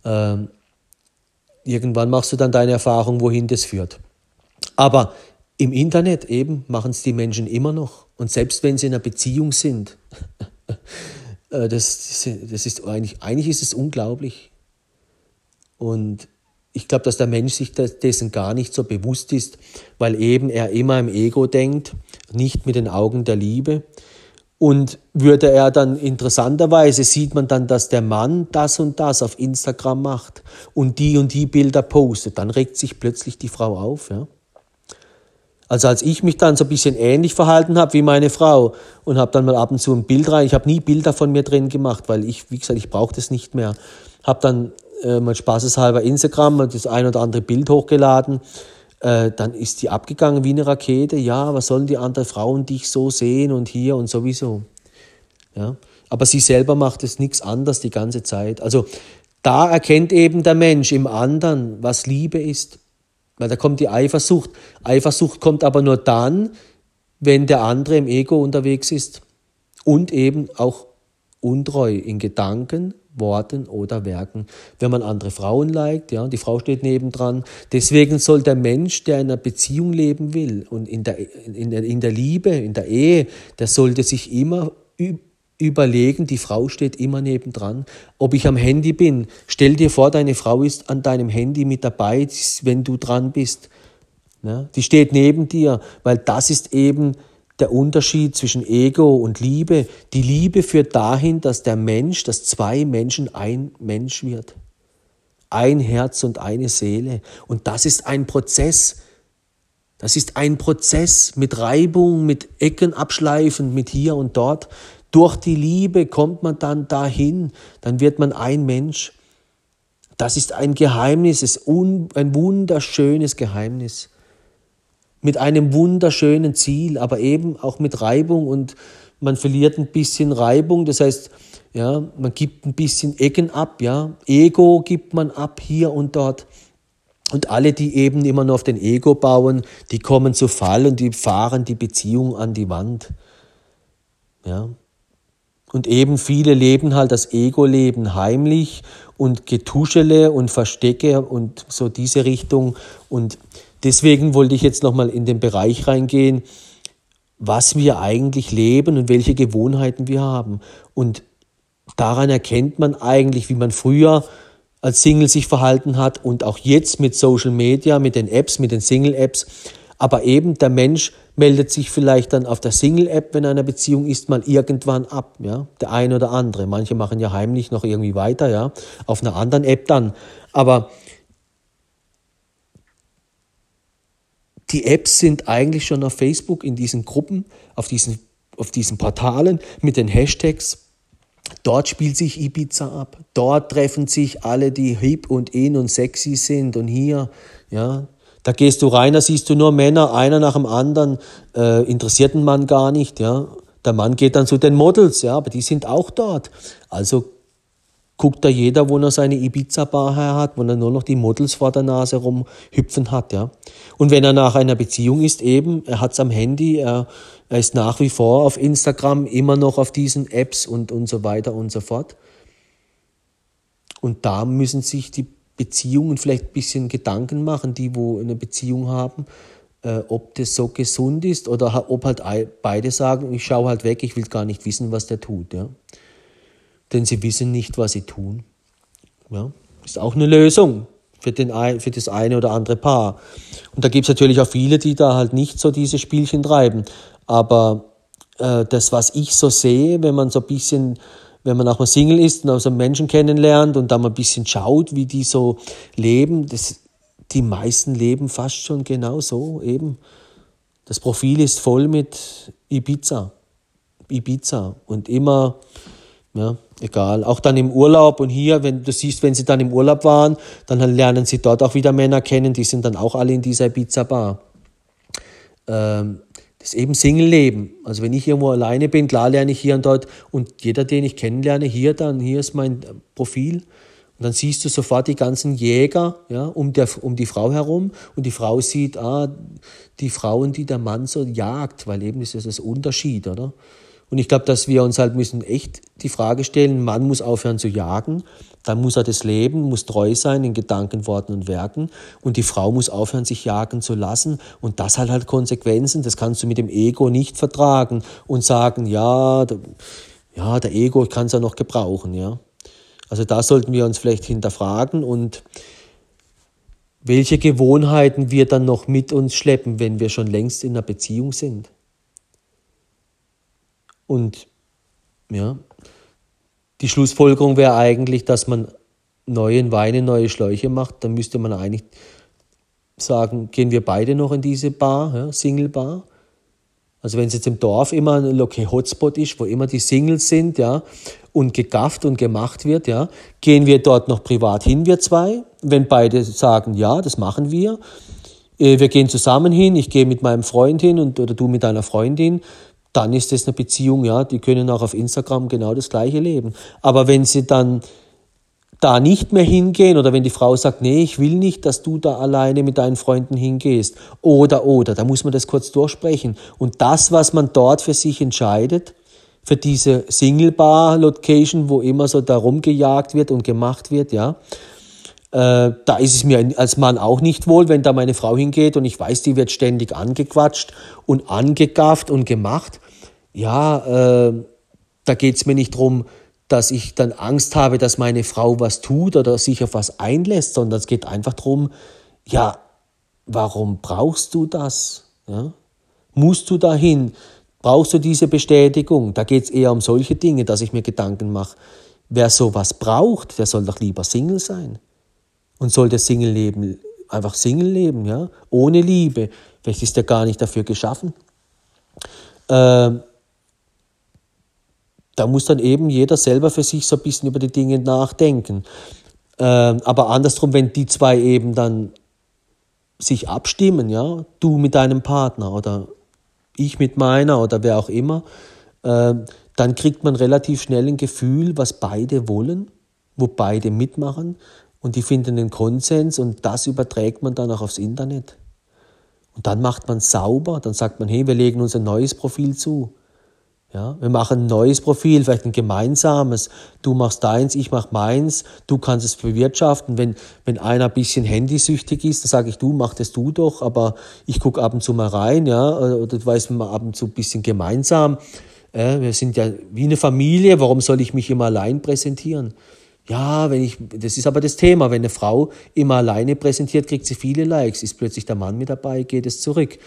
Ähm, irgendwann machst du dann deine Erfahrung, wohin das führt. Aber im Internet eben machen es die Menschen immer noch. Und selbst wenn sie in einer Beziehung sind, äh, das, das ist eigentlich, eigentlich ist es unglaublich. Und ich glaube, dass der Mensch sich dessen gar nicht so bewusst ist, weil eben er immer im Ego denkt, nicht mit den Augen der Liebe. Und würde er dann interessanterweise sieht man dann, dass der Mann das und das auf Instagram macht und die und die Bilder postet, dann regt sich plötzlich die Frau auf. Ja? Also als ich mich dann so ein bisschen ähnlich verhalten habe wie meine Frau und habe dann mal ab und zu ein Bild rein, ich habe nie Bilder von mir drin gemacht, weil ich, wie gesagt, ich brauche das nicht mehr. Habe dann äh, mal spaßeshalber Instagram das ein oder andere Bild hochgeladen äh, dann ist die abgegangen wie eine Rakete. Ja, was sollen die anderen Frauen dich so sehen und hier und sowieso. Ja, aber sie selber macht es nichts anders die ganze Zeit. Also da erkennt eben der Mensch im anderen, was Liebe ist. Weil da kommt die Eifersucht. Eifersucht kommt aber nur dann, wenn der andere im Ego unterwegs ist und eben auch untreu in Gedanken, Worten oder Werken. Wenn man andere Frauen liked, ja, die Frau steht nebendran. Deswegen soll der Mensch, der in einer Beziehung leben will und in der, in der, in der Liebe, in der Ehe, der sollte sich immer überlegen, die Frau steht immer nebendran. Ob ich am Handy bin, stell dir vor, deine Frau ist an deinem Handy mit dabei, wenn du dran bist. Ja, die steht neben dir, weil das ist eben der Unterschied zwischen Ego und Liebe. Die Liebe führt dahin, dass der Mensch, dass zwei Menschen ein Mensch wird. Ein Herz und eine Seele. Und das ist ein Prozess. Das ist ein Prozess mit Reibung, mit Ecken abschleifen, mit hier und dort. Durch die Liebe kommt man dann dahin, dann wird man ein Mensch. Das ist ein Geheimnis, ein wunderschönes Geheimnis mit einem wunderschönen Ziel, aber eben auch mit Reibung und man verliert ein bisschen Reibung, das heißt, ja, man gibt ein bisschen Ecken ab, ja, Ego gibt man ab hier und dort. Und alle, die eben immer nur auf den Ego bauen, die kommen zu Fall und die fahren die Beziehung an die Wand. Ja. Und eben viele leben halt das Ego-Leben heimlich und Getuschele und Verstecke und so diese Richtung. Und Deswegen wollte ich jetzt nochmal in den Bereich reingehen, was wir eigentlich leben und welche Gewohnheiten wir haben. Und daran erkennt man eigentlich, wie man früher als Single sich verhalten hat und auch jetzt mit Social Media, mit den Apps, mit den Single-Apps. Aber eben der Mensch meldet sich vielleicht dann auf der Single-App, wenn er in einer Beziehung ist, mal irgendwann ab, ja. Der eine oder andere. Manche machen ja heimlich noch irgendwie weiter, ja. Auf einer anderen App dann. Aber die Apps sind eigentlich schon auf Facebook in diesen Gruppen, auf diesen, auf diesen Portalen mit den Hashtags Dort spielt sich Ibiza ab. Dort treffen sich alle, die hip und in und sexy sind. Und hier, ja, da gehst du rein, da siehst du nur Männer, einer nach dem anderen, äh, interessiert den Mann gar nicht, ja. Der Mann geht dann zu den Models, ja, aber die sind auch dort. Also guckt da jeder, wo er seine Ibiza-Bar hat, wo er nur noch die Models vor der Nase rumhüpfen hat, ja. Und wenn er nach einer Beziehung ist, eben, er hat's am Handy, er, er ist nach wie vor auf Instagram, immer noch auf diesen Apps und, und so weiter und so fort. Und da müssen sich die Beziehungen vielleicht ein bisschen Gedanken machen, die wo eine Beziehung haben, äh, ob das so gesund ist oder ob halt beide sagen, ich schaue halt weg, ich will gar nicht wissen, was der tut. Ja? Denn sie wissen nicht, was sie tun. Ja? Ist auch eine Lösung für, den, für das eine oder andere Paar. Und da gibt es natürlich auch viele, die da halt nicht so diese Spielchen treiben. Aber äh, das, was ich so sehe, wenn man so ein bisschen, wenn man auch mal Single ist und auch so Menschen kennenlernt und da mal ein bisschen schaut, wie die so leben, das, die meisten leben fast schon genau so eben. Das Profil ist voll mit Ibiza. Ibiza. Und immer, ja, egal. Auch dann im Urlaub und hier, wenn du siehst, wenn sie dann im Urlaub waren, dann lernen sie dort auch wieder Männer kennen, die sind dann auch alle in dieser Ibiza-Bar. Ähm, das ist eben Single-Leben. Also wenn ich irgendwo alleine bin, klar lerne ich hier und dort und jeder, den ich kennenlerne, hier dann, hier ist mein Profil. Und dann siehst du sofort die ganzen Jäger ja, um, der, um die Frau herum und die Frau sieht, ah, die Frauen, die der Mann so jagt, weil eben ist das das Unterschied, oder? Und ich glaube, dass wir uns halt müssen echt die Frage stellen, Mann muss aufhören zu jagen, dann muss er das leben, muss treu sein in Gedanken, Worten und Werken und die Frau muss aufhören, sich jagen zu lassen und das hat halt Konsequenzen, das kannst du mit dem Ego nicht vertragen und sagen, ja, ja, der Ego kann es ja noch gebrauchen, ja. Also da sollten wir uns vielleicht hinterfragen und welche Gewohnheiten wir dann noch mit uns schleppen, wenn wir schon längst in einer Beziehung sind. Und ja, die Schlussfolgerung wäre eigentlich, dass man neuen Weine, neue Schläuche macht. Dann müsste man eigentlich sagen, gehen wir beide noch in diese Bar, ja, Single Bar. Also wenn es jetzt im Dorf immer ein okay, Hotspot ist, wo immer die Singles sind, ja, und gegafft und gemacht wird, ja, gehen wir dort noch privat hin, wir zwei. Wenn beide sagen, ja, das machen wir, äh, wir gehen zusammen hin, ich gehe mit meinem Freund hin und, oder du mit deiner Freundin, dann ist das eine Beziehung, ja, die können auch auf Instagram genau das gleiche leben. Aber wenn sie dann da nicht mehr hingehen oder wenn die Frau sagt, nee, ich will nicht, dass du da alleine mit deinen Freunden hingehst oder oder, da muss man das kurz durchsprechen. Und das, was man dort für sich entscheidet, für diese Single-Bar-Location, wo immer so da rumgejagt wird und gemacht wird, ja, äh, da ist es mir als Mann auch nicht wohl, wenn da meine Frau hingeht und ich weiß, die wird ständig angequatscht und angegafft und gemacht. Ja, äh, da geht es mir nicht darum, dass ich dann Angst habe, dass meine Frau was tut oder sich auf was einlässt, sondern es geht einfach darum, ja, warum brauchst du das? Ja? Musst du dahin? Brauchst du diese Bestätigung? Da geht es eher um solche Dinge, dass ich mir Gedanken mache. Wer sowas braucht, der soll doch lieber Single sein und soll das Single-Leben einfach Single leben, ja, ohne Liebe. Vielleicht ist er gar nicht dafür geschaffen. Ähm, da muss dann eben jeder selber für sich so ein bisschen über die Dinge nachdenken. Ähm, aber andersrum, wenn die zwei eben dann sich abstimmen, ja, du mit deinem Partner oder ich mit meiner oder wer auch immer, äh, dann kriegt man relativ schnell ein Gefühl, was beide wollen, wo beide mitmachen und die finden den Konsens und das überträgt man dann auch aufs Internet. Und dann macht man sauber, dann sagt man, hey, wir legen uns ein neues Profil zu. Ja, wir machen ein neues Profil, vielleicht ein gemeinsames. Du machst deins, ich mach meins. Du kannst es bewirtschaften. Wenn, wenn einer ein bisschen handysüchtig ist, dann sage ich, du mach das du doch, aber ich gucke ab und zu mal rein, ja, oder du weißt, wir ab und zu ein bisschen gemeinsam. Ja, wir sind ja wie eine Familie, warum soll ich mich immer allein präsentieren? Ja, wenn ich, das ist aber das Thema. Wenn eine Frau immer alleine präsentiert, kriegt sie viele Likes. Ist plötzlich der Mann mit dabei, geht es zurück.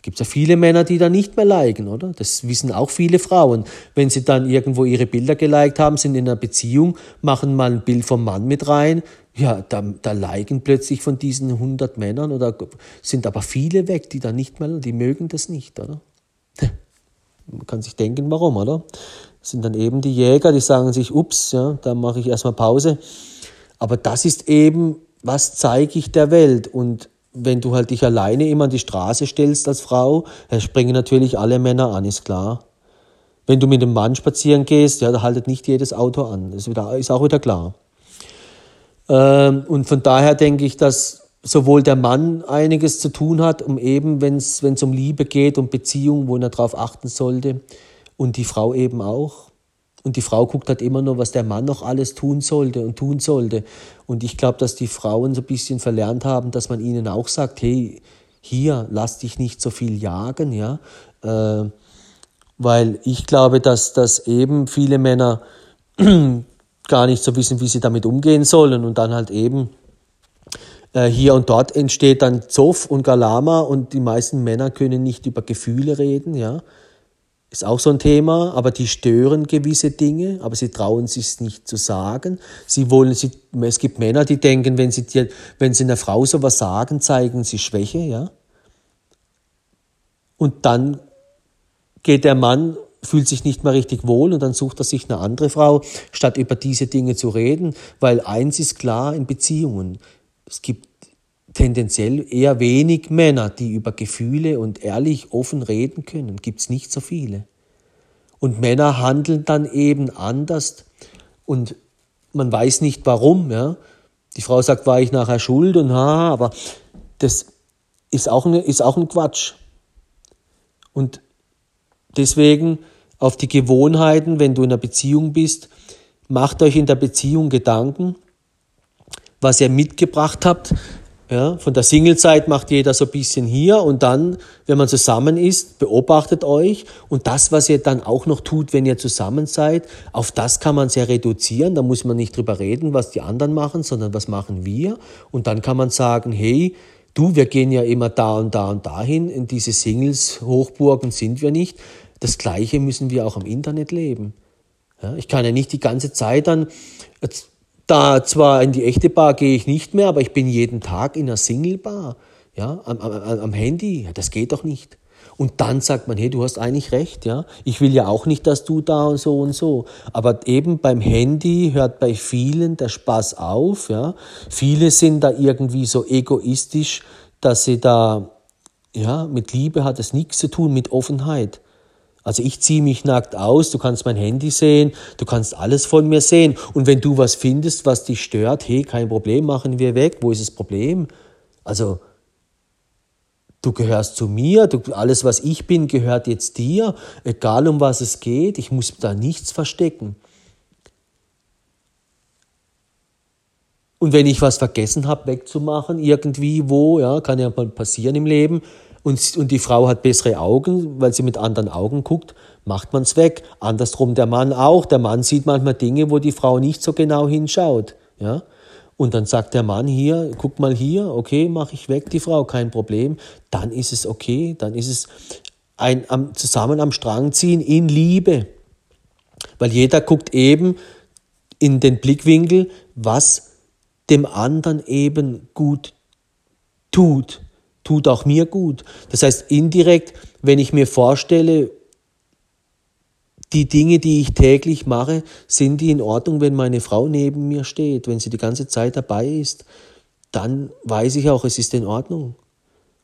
Gibt es ja viele Männer, die da nicht mehr liken, oder? Das wissen auch viele Frauen. Wenn sie dann irgendwo ihre Bilder geliked haben, sind in einer Beziehung, machen mal ein Bild vom Mann mit rein, ja, da, da liken plötzlich von diesen 100 Männern oder sind aber viele weg, die da nicht mehr, die mögen das nicht, oder? Man kann sich denken, warum, oder? Sind dann eben die Jäger, die sagen sich, ups, ja, da mache ich erstmal Pause. Aber das ist eben, was zeige ich der Welt? Und wenn du halt dich alleine immer an die Straße stellst als Frau, dann springen natürlich alle Männer an, ist klar. Wenn du mit einem Mann spazieren gehst, ja, da haltet nicht jedes Auto an. Das ist auch wieder klar. Ähm, und von daher denke ich, dass sowohl der Mann einiges zu tun hat, um eben, wenn es um Liebe geht, um Beziehung, wo er darauf achten sollte, und die Frau eben auch. Und die Frau guckt halt immer nur, was der Mann noch alles tun sollte und tun sollte. Und ich glaube, dass die Frauen so ein bisschen verlernt haben, dass man ihnen auch sagt, hey, hier, lass dich nicht so viel jagen, ja. Äh, weil ich glaube, dass, dass eben viele Männer gar nicht so wissen, wie sie damit umgehen sollen und dann halt eben äh, hier und dort entsteht dann Zoff und Galama und die meisten Männer können nicht über Gefühle reden, ja. Ist auch so ein Thema, aber die stören gewisse Dinge, aber sie trauen sich nicht zu sagen. Sie wollen, sie, es gibt Männer, die denken, wenn sie dir, wenn sie einer Frau sowas sagen, zeigen sie Schwäche, ja. Und dann geht der Mann fühlt sich nicht mehr richtig wohl und dann sucht er sich eine andere Frau, statt über diese Dinge zu reden, weil eins ist klar in Beziehungen. Es gibt tendenziell eher wenig Männer, die über Gefühle und ehrlich offen reden können. Gibt es nicht so viele. Und Männer handeln dann eben anders und man weiß nicht warum. Ja? Die Frau sagt, war ich nachher schuld und ha, aber das ist auch, eine, ist auch ein Quatsch. Und deswegen auf die Gewohnheiten, wenn du in einer Beziehung bist. Macht euch in der Beziehung Gedanken, was ihr mitgebracht habt. Ja, von der Singlezeit macht jeder so ein bisschen hier und dann, wenn man zusammen ist, beobachtet euch und das, was ihr dann auch noch tut, wenn ihr zusammen seid, auf das kann man sehr reduzieren. Da muss man nicht drüber reden, was die anderen machen, sondern was machen wir. Und dann kann man sagen, hey, du, wir gehen ja immer da und da und dahin. In diese Singles, Hochburgen sind wir nicht. Das Gleiche müssen wir auch im Internet leben. Ja, ich kann ja nicht die ganze Zeit dann, da zwar in die echte Bar gehe ich nicht mehr, aber ich bin jeden Tag in einer Single-Bar, ja, am, am, am Handy. Ja, das geht doch nicht. Und dann sagt man, hey, du hast eigentlich recht, ja. Ich will ja auch nicht, dass du da und so und so. Aber eben beim Handy hört bei vielen der Spaß auf, ja. Viele sind da irgendwie so egoistisch, dass sie da, ja, mit Liebe hat es nichts zu tun, mit Offenheit. Also ich ziehe mich nackt aus, du kannst mein Handy sehen, du kannst alles von mir sehen. Und wenn du was findest, was dich stört, hey, kein Problem, machen wir weg. Wo ist das Problem? Also du gehörst zu mir, du, alles, was ich bin, gehört jetzt dir, egal um was es geht, ich muss da nichts verstecken. Und wenn ich was vergessen habe, wegzumachen, irgendwie wo, ja, kann ja mal passieren im Leben, und, und die Frau hat bessere Augen, weil sie mit anderen Augen guckt, macht man es weg. Andersrum der Mann auch. Der Mann sieht manchmal Dinge, wo die Frau nicht so genau hinschaut. Ja? Und dann sagt der Mann hier, guck mal hier, okay, mache ich weg die Frau, kein Problem. Dann ist es okay, dann ist es ein am, zusammen am Strang ziehen in Liebe. Weil jeder guckt eben in den Blickwinkel, was dem anderen eben gut tut tut auch mir gut. Das heißt, indirekt, wenn ich mir vorstelle, die Dinge, die ich täglich mache, sind die in Ordnung, wenn meine Frau neben mir steht, wenn sie die ganze Zeit dabei ist, dann weiß ich auch, es ist in Ordnung.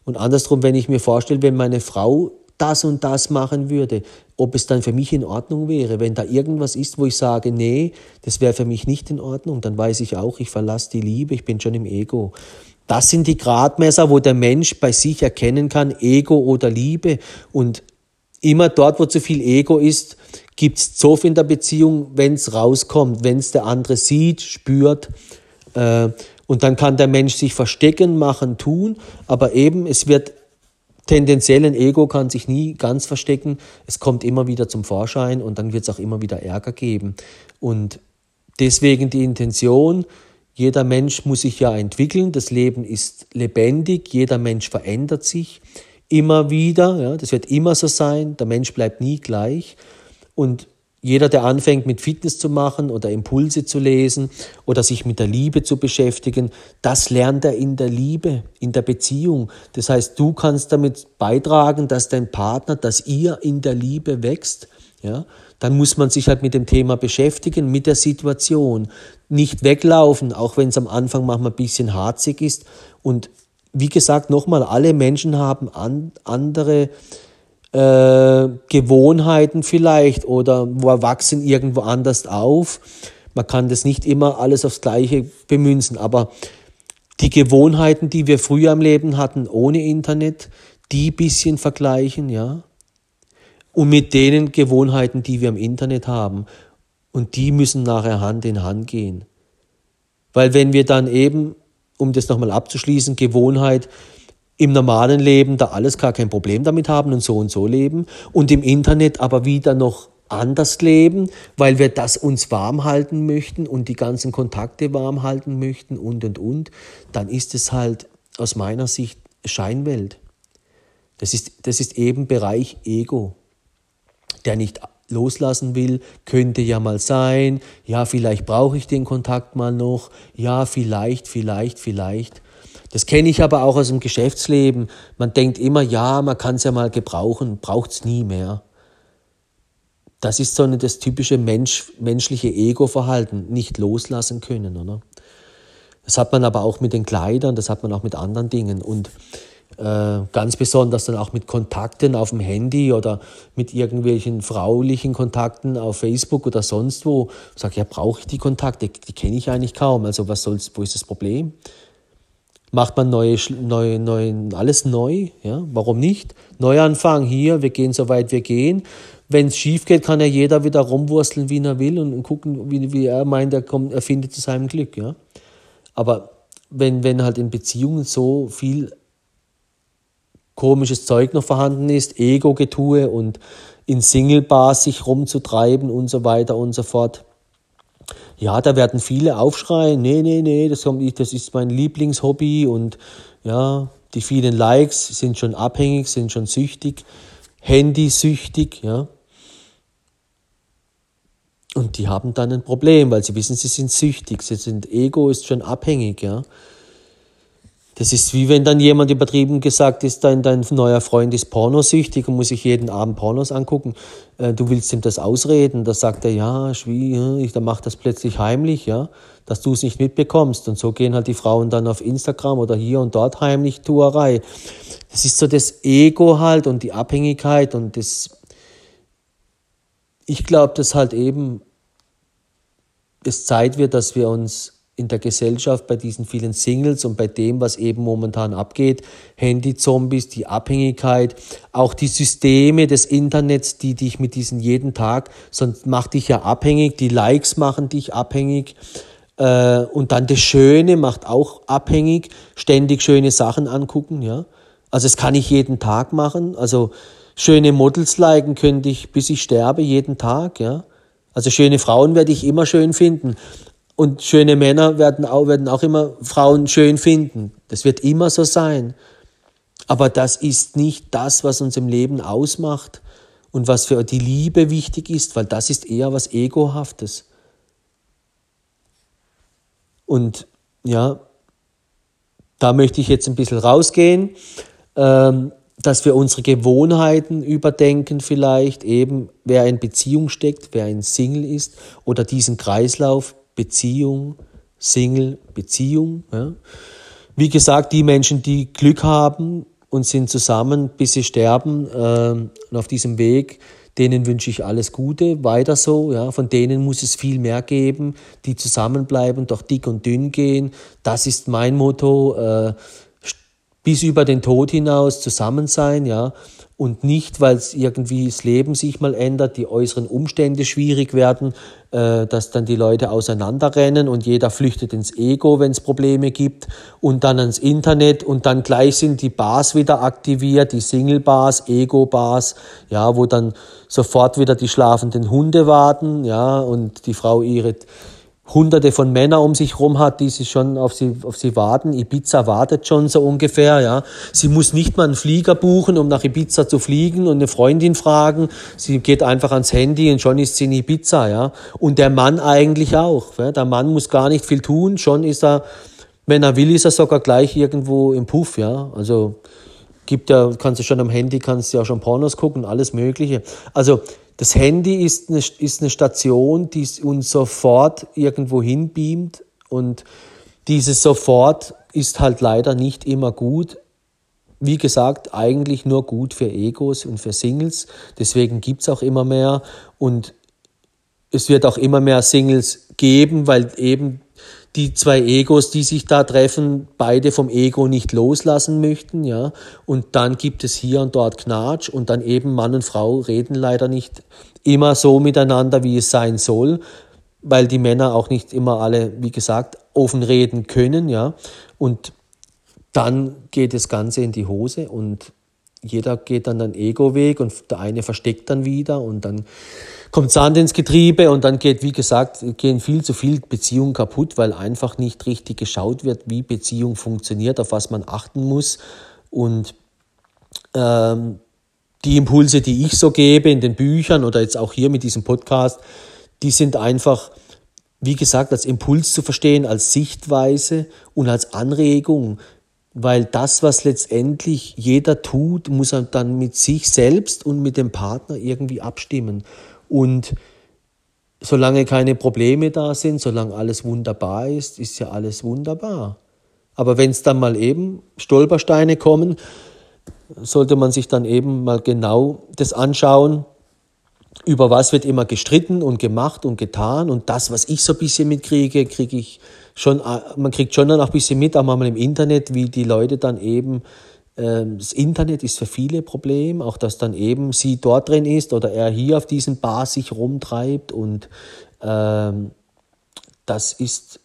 Und andersrum, wenn ich mir vorstelle, wenn meine Frau das und das machen würde, ob es dann für mich in Ordnung wäre. Wenn da irgendwas ist, wo ich sage, nee, das wäre für mich nicht in Ordnung, dann weiß ich auch, ich verlasse die Liebe, ich bin schon im Ego. Das sind die Gradmesser, wo der Mensch bei sich erkennen kann, Ego oder Liebe. Und immer dort, wo zu viel Ego ist, gibt es Zoff in der Beziehung, wenn es rauskommt, wenn es der andere sieht, spürt. Äh, und dann kann der Mensch sich verstecken, machen, tun. Aber eben, es wird tendenziell ein Ego kann sich nie ganz verstecken. Es kommt immer wieder zum Vorschein und dann wird es auch immer wieder Ärger geben. Und Deswegen die Intention, jeder Mensch muss sich ja entwickeln, das Leben ist lebendig, jeder Mensch verändert sich immer wieder, ja, das wird immer so sein, der Mensch bleibt nie gleich. Und jeder, der anfängt mit Fitness zu machen oder Impulse zu lesen oder sich mit der Liebe zu beschäftigen, das lernt er in der Liebe, in der Beziehung. Das heißt, du kannst damit beitragen, dass dein Partner, dass ihr in der Liebe wächst. Ja, dann muss man sich halt mit dem Thema beschäftigen, mit der Situation. Nicht weglaufen, auch wenn es am Anfang manchmal ein bisschen harzig ist. Und wie gesagt, nochmal, alle Menschen haben an, andere äh, Gewohnheiten vielleicht oder wachsen irgendwo anders auf. Man kann das nicht immer alles aufs Gleiche bemünzen, aber die Gewohnheiten, die wir früher im Leben hatten ohne Internet, die bisschen vergleichen, ja. Und mit denen Gewohnheiten, die wir im Internet haben. Und die müssen nachher Hand in Hand gehen. Weil wenn wir dann eben, um das nochmal abzuschließen, Gewohnheit im normalen Leben da alles gar kein Problem damit haben und so und so leben und im Internet aber wieder noch anders leben, weil wir das uns warm halten möchten und die ganzen Kontakte warm halten möchten und und und, dann ist es halt aus meiner Sicht Scheinwelt. Das ist, das ist eben Bereich Ego, der nicht loslassen will, könnte ja mal sein, ja, vielleicht brauche ich den Kontakt mal noch, ja, vielleicht, vielleicht, vielleicht. Das kenne ich aber auch aus dem Geschäftsleben. Man denkt immer, ja, man kann es ja mal gebrauchen, braucht es nie mehr. Das ist so eine, das typische Mensch, menschliche Ego-Verhalten, nicht loslassen können, oder? Das hat man aber auch mit den Kleidern, das hat man auch mit anderen Dingen und ganz besonders dann auch mit Kontakten auf dem Handy oder mit irgendwelchen fraulichen Kontakten auf Facebook oder sonst wo. Ich sage, ja, brauche ich die Kontakte? Die kenne ich eigentlich kaum. Also was soll's, wo ist das Problem? macht man neue, neue, neue, alles neu. Ja? Warum nicht? Neuanfang hier, wir gehen so weit wir gehen. Wenn es schief geht, kann ja jeder wieder rumwursteln, wie er will und, und gucken, wie, wie er meint, er, kommt, er findet zu seinem Glück. Ja? Aber wenn, wenn halt in Beziehungen so viel komisches Zeug noch vorhanden ist, Ego-Getue und in Single-Bars sich rumzutreiben und so weiter und so fort, ja, da werden viele aufschreien, nee, nee, nee, das, kommt, das ist mein Lieblingshobby und ja, die vielen Likes sind schon abhängig, sind schon süchtig, handysüchtig, ja. Und die haben dann ein Problem, weil sie wissen, sie sind süchtig, sie sind Ego ist schon abhängig, ja. Das ist wie wenn dann jemand übertrieben gesagt ist, dein, dein neuer Freund ist pornosüchtig und muss sich jeden Abend Pornos angucken. Äh, du willst ihm das ausreden. Da sagt er, ja, schwierig, dann macht das plötzlich heimlich, ja, dass du es nicht mitbekommst. Und so gehen halt die Frauen dann auf Instagram oder hier und dort heimlich Tuerei. Das ist so das Ego halt und die Abhängigkeit und das, ich glaube, dass halt eben es Zeit wird, dass wir uns in der Gesellschaft, bei diesen vielen Singles und bei dem, was eben momentan abgeht, Handy-Zombies, die Abhängigkeit, auch die Systeme des Internets, die dich mit diesen jeden Tag, sonst macht dich ja abhängig, die Likes machen dich abhängig äh, und dann das Schöne macht auch abhängig, ständig schöne Sachen angucken, ja. Also das kann ich jeden Tag machen, also schöne Models liken könnte ich, bis ich sterbe, jeden Tag, ja. Also schöne Frauen werde ich immer schön finden. Und schöne Männer werden auch, werden auch immer Frauen schön finden. Das wird immer so sein. Aber das ist nicht das, was uns im Leben ausmacht und was für die Liebe wichtig ist, weil das ist eher was Egohaftes. Und ja, da möchte ich jetzt ein bisschen rausgehen, ähm, dass wir unsere Gewohnheiten überdenken vielleicht, eben wer in Beziehung steckt, wer ein Single ist oder diesen Kreislauf Beziehung, Single, Beziehung. Ja. Wie gesagt, die Menschen, die Glück haben und sind zusammen, bis sie sterben, äh, und auf diesem Weg, denen wünsche ich alles Gute, weiter so. Ja. Von denen muss es viel mehr geben, die zusammenbleiben, doch dick und dünn gehen. Das ist mein Motto. Äh, bis über den Tod hinaus zusammen sein, ja und nicht, weil es irgendwie das Leben sich mal ändert, die äußeren Umstände schwierig werden, äh, dass dann die Leute auseinanderrennen und jeder flüchtet ins Ego, wenn es Probleme gibt und dann ans Internet und dann gleich sind die Bars wieder aktiviert, die Single-Bars, Ego-Bars, ja, wo dann sofort wieder die schlafenden Hunde warten, ja, und die Frau ihre hunderte von Männern um sich rum hat, die sie schon auf sie, auf sie warten. Ibiza wartet schon so ungefähr, ja. Sie muss nicht mal einen Flieger buchen, um nach Ibiza zu fliegen und eine Freundin fragen. Sie geht einfach ans Handy und schon ist sie in Ibiza, ja. Und der Mann eigentlich auch. Ja. Der Mann muss gar nicht viel tun, schon ist er, wenn er will, ist er sogar gleich irgendwo im Puff, ja. Also, gibt ja, kannst du schon am Handy, kannst du ja schon Pornos gucken, alles Mögliche. Also, das Handy ist eine, ist eine Station, die uns sofort irgendwo hinbeamt und dieses sofort ist halt leider nicht immer gut. Wie gesagt, eigentlich nur gut für Egos und für Singles. Deswegen gibt es auch immer mehr und es wird auch immer mehr Singles geben, weil eben die zwei Egos, die sich da treffen, beide vom Ego nicht loslassen möchten, ja. Und dann gibt es hier und dort Knatsch und dann eben Mann und Frau reden leider nicht immer so miteinander, wie es sein soll, weil die Männer auch nicht immer alle, wie gesagt, offen reden können, ja. Und dann geht das Ganze in die Hose und jeder geht dann den Ego-Weg und der eine versteckt dann wieder und dann kommt Sand ins Getriebe und dann geht, wie gesagt, gehen viel zu viel Beziehungen kaputt, weil einfach nicht richtig geschaut wird, wie Beziehung funktioniert, auf was man achten muss. Und ähm, die Impulse, die ich so gebe in den Büchern oder jetzt auch hier mit diesem Podcast, die sind einfach, wie gesagt, als Impuls zu verstehen, als Sichtweise und als Anregung, weil das, was letztendlich jeder tut, muss er dann mit sich selbst und mit dem Partner irgendwie abstimmen. Und solange keine Probleme da sind, solange alles wunderbar ist, ist ja alles wunderbar. Aber wenn es dann mal eben Stolpersteine kommen, sollte man sich dann eben mal genau das anschauen, über was wird immer gestritten und gemacht und getan. Und das, was ich so ein bisschen mitkriege, kriege ich schon, man kriegt schon dann auch ein bisschen mit, auch mal im Internet, wie die Leute dann eben das Internet ist für viele ein Problem, auch dass dann eben sie dort drin ist oder er hier auf diesen Bar sich rumtreibt und ähm, das ist,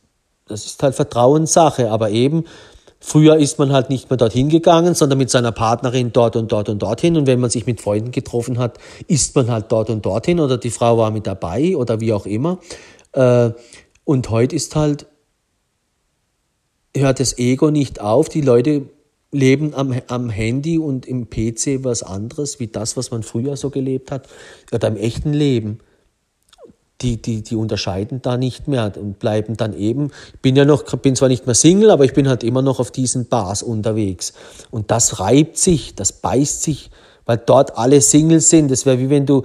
das ist halt Vertrauenssache, aber eben Früher ist man halt nicht mehr dorthin gegangen, sondern mit seiner Partnerin dort und dort und dorthin. Und wenn man sich mit Freunden getroffen hat, ist man halt dort und dorthin oder die Frau war mit dabei oder wie auch immer. Äh, und heute ist halt, hört das Ego nicht auf. Die Leute leben am, am Handy und im PC was anderes, wie das, was man früher so gelebt hat, oder im echten Leben. Die, die, die unterscheiden da nicht mehr und bleiben dann eben, ich bin ja noch, bin zwar nicht mehr Single, aber ich bin halt immer noch auf diesen Bars unterwegs. Und das reibt sich, das beißt sich, weil dort alle Singles sind. Das wäre wie wenn du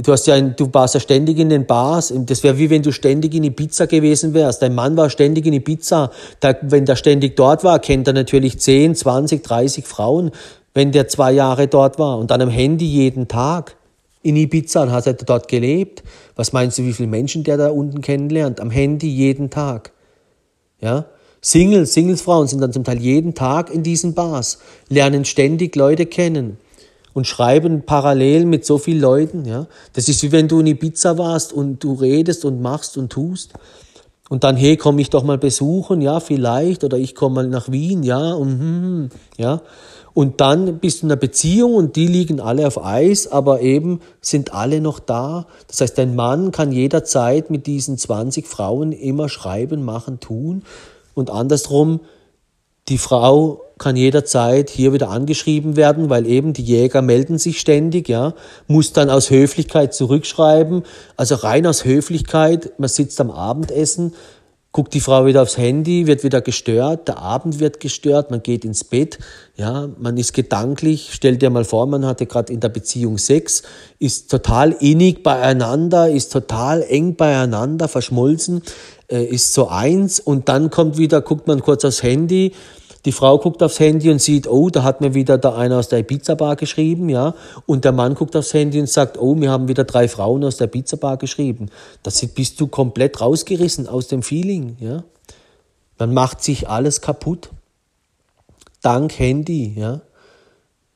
Du hast ja, ein, du warst ja ständig in den Bars. Das wäre wie wenn du ständig in Ibiza gewesen wärst. Dein Mann war ständig in Ibiza. Da, wenn der ständig dort war, kennt er natürlich 10, 20, 30 Frauen, wenn der zwei Jahre dort war. Und dann am Handy jeden Tag in Ibiza und hat er dort gelebt. Was meinst du, wie viele Menschen der da unten kennenlernt? Am Handy jeden Tag. Ja? Singles, Singlesfrauen sind dann zum Teil jeden Tag in diesen Bars, lernen ständig Leute kennen und schreiben parallel mit so vielen Leuten. Ja? Das ist wie wenn du in Ibiza warst und du redest und machst und tust. Und dann, hey, komm ich doch mal besuchen, ja, vielleicht, oder ich komme mal nach Wien, ja, und, hm, hm, ja. Und dann bist du in einer Beziehung und die liegen alle auf Eis, aber eben sind alle noch da. Das heißt, dein Mann kann jederzeit mit diesen 20 Frauen immer schreiben, machen, tun. Und andersrum, die Frau kann jederzeit hier wieder angeschrieben werden, weil eben die Jäger melden sich ständig, ja, muss dann aus Höflichkeit zurückschreiben, also rein aus Höflichkeit, man sitzt am Abendessen, guckt die Frau wieder aufs Handy, wird wieder gestört, der Abend wird gestört, man geht ins Bett, ja, man ist gedanklich, stell dir mal vor, man hatte gerade in der Beziehung Sex, ist total innig beieinander, ist total eng beieinander, verschmolzen, äh, ist so eins und dann kommt wieder, guckt man kurz aufs Handy, die Frau guckt aufs Handy und sieht, oh, da hat mir wieder da einer aus der Pizza-Bar geschrieben, ja. Und der Mann guckt aufs Handy und sagt, oh, wir haben wieder drei Frauen aus der Pizza-Bar geschrieben. Da bist du komplett rausgerissen aus dem Feeling, ja. Man macht sich alles kaputt. Dank Handy, ja.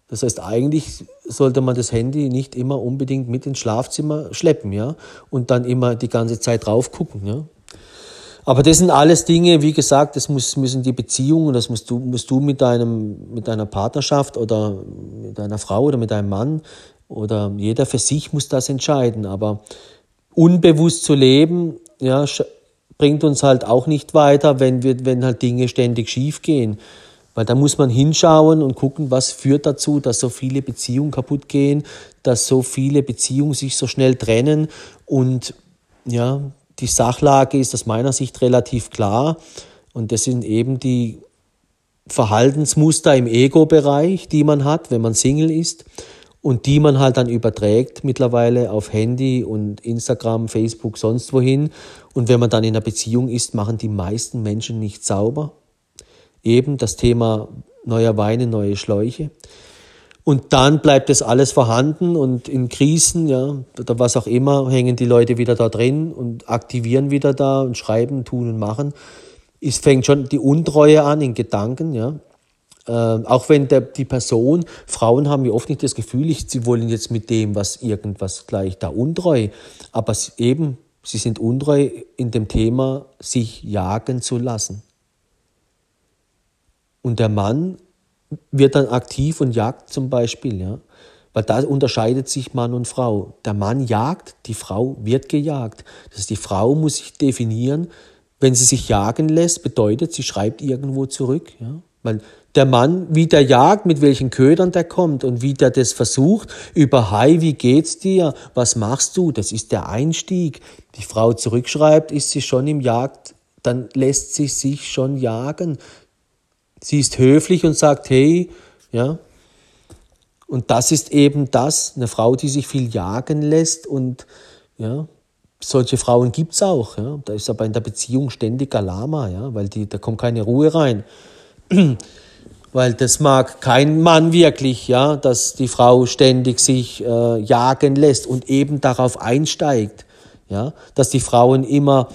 Das heißt, eigentlich sollte man das Handy nicht immer unbedingt mit ins Schlafzimmer schleppen, ja, und dann immer die ganze Zeit drauf gucken, ja. Aber das sind alles Dinge, wie gesagt, das muss, müssen die Beziehungen, das musst du, musst du mit deinem, mit deiner Partnerschaft oder mit deiner Frau oder mit deinem Mann oder jeder für sich muss das entscheiden. Aber unbewusst zu leben, ja, bringt uns halt auch nicht weiter, wenn, wir, wenn halt Dinge ständig schief gehen. Weil da muss man hinschauen und gucken, was führt dazu, dass so viele Beziehungen kaputt gehen, dass so viele Beziehungen sich so schnell trennen. Und ja, die Sachlage ist aus meiner Sicht relativ klar. Und das sind eben die Verhaltensmuster im Ego-Bereich, die man hat, wenn man Single ist und die man halt dann überträgt mittlerweile auf Handy und Instagram, Facebook, sonst wohin. Und wenn man dann in einer Beziehung ist, machen die meisten Menschen nicht sauber. Eben das Thema neuer Weine, neue Schläuche. Und dann bleibt das alles vorhanden und in Krisen, ja, oder was auch immer, hängen die Leute wieder da drin und aktivieren wieder da und schreiben, tun und machen. Es fängt schon die Untreue an in Gedanken, ja. Äh, auch wenn der, die Person, Frauen haben ja oft nicht das Gefühl, ich, sie wollen jetzt mit dem was irgendwas gleich da untreu, aber eben, sie sind untreu in dem Thema, sich jagen zu lassen. Und der Mann wird dann aktiv und jagt zum Beispiel, ja. Weil da unterscheidet sich Mann und Frau. Der Mann jagt, die Frau wird gejagt. Das heißt, die Frau muss sich definieren. Wenn sie sich jagen lässt, bedeutet, sie schreibt irgendwo zurück. Ja? Weil der Mann, wie der jagt, mit welchen Ködern der kommt und wie der das versucht, über Hi, wie geht's dir, was machst du, das ist der Einstieg. Die Frau zurückschreibt, ist sie schon im Jagd, dann lässt sie sich schon jagen. Sie ist höflich und sagt, hey, ja. Und das ist eben das, eine Frau, die sich viel jagen lässt und ja, solche Frauen gibt's auch. Ja. Da ist aber in der Beziehung ständig Alama, ja, weil die, da kommt keine Ruhe rein. weil das mag kein Mann wirklich, ja, dass die Frau ständig sich äh, jagen lässt und eben darauf einsteigt, ja, dass die Frauen immer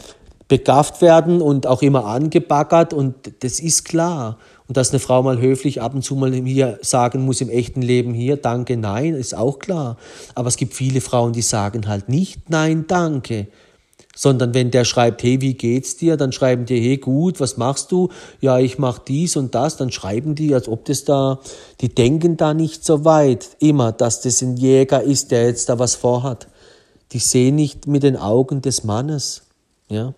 begafft werden und auch immer angebaggert und das ist klar. Und dass eine Frau mal höflich ab und zu mal hier sagen muss im echten Leben hier, danke, nein, ist auch klar. Aber es gibt viele Frauen, die sagen halt nicht, nein, danke. Sondern wenn der schreibt, hey, wie geht's dir? Dann schreiben die, hey, gut, was machst du? Ja, ich mach dies und das. Dann schreiben die, als ob das da, die denken da nicht so weit immer, dass das ein Jäger ist, der jetzt da was vorhat. Die sehen nicht mit den Augen des Mannes, ja.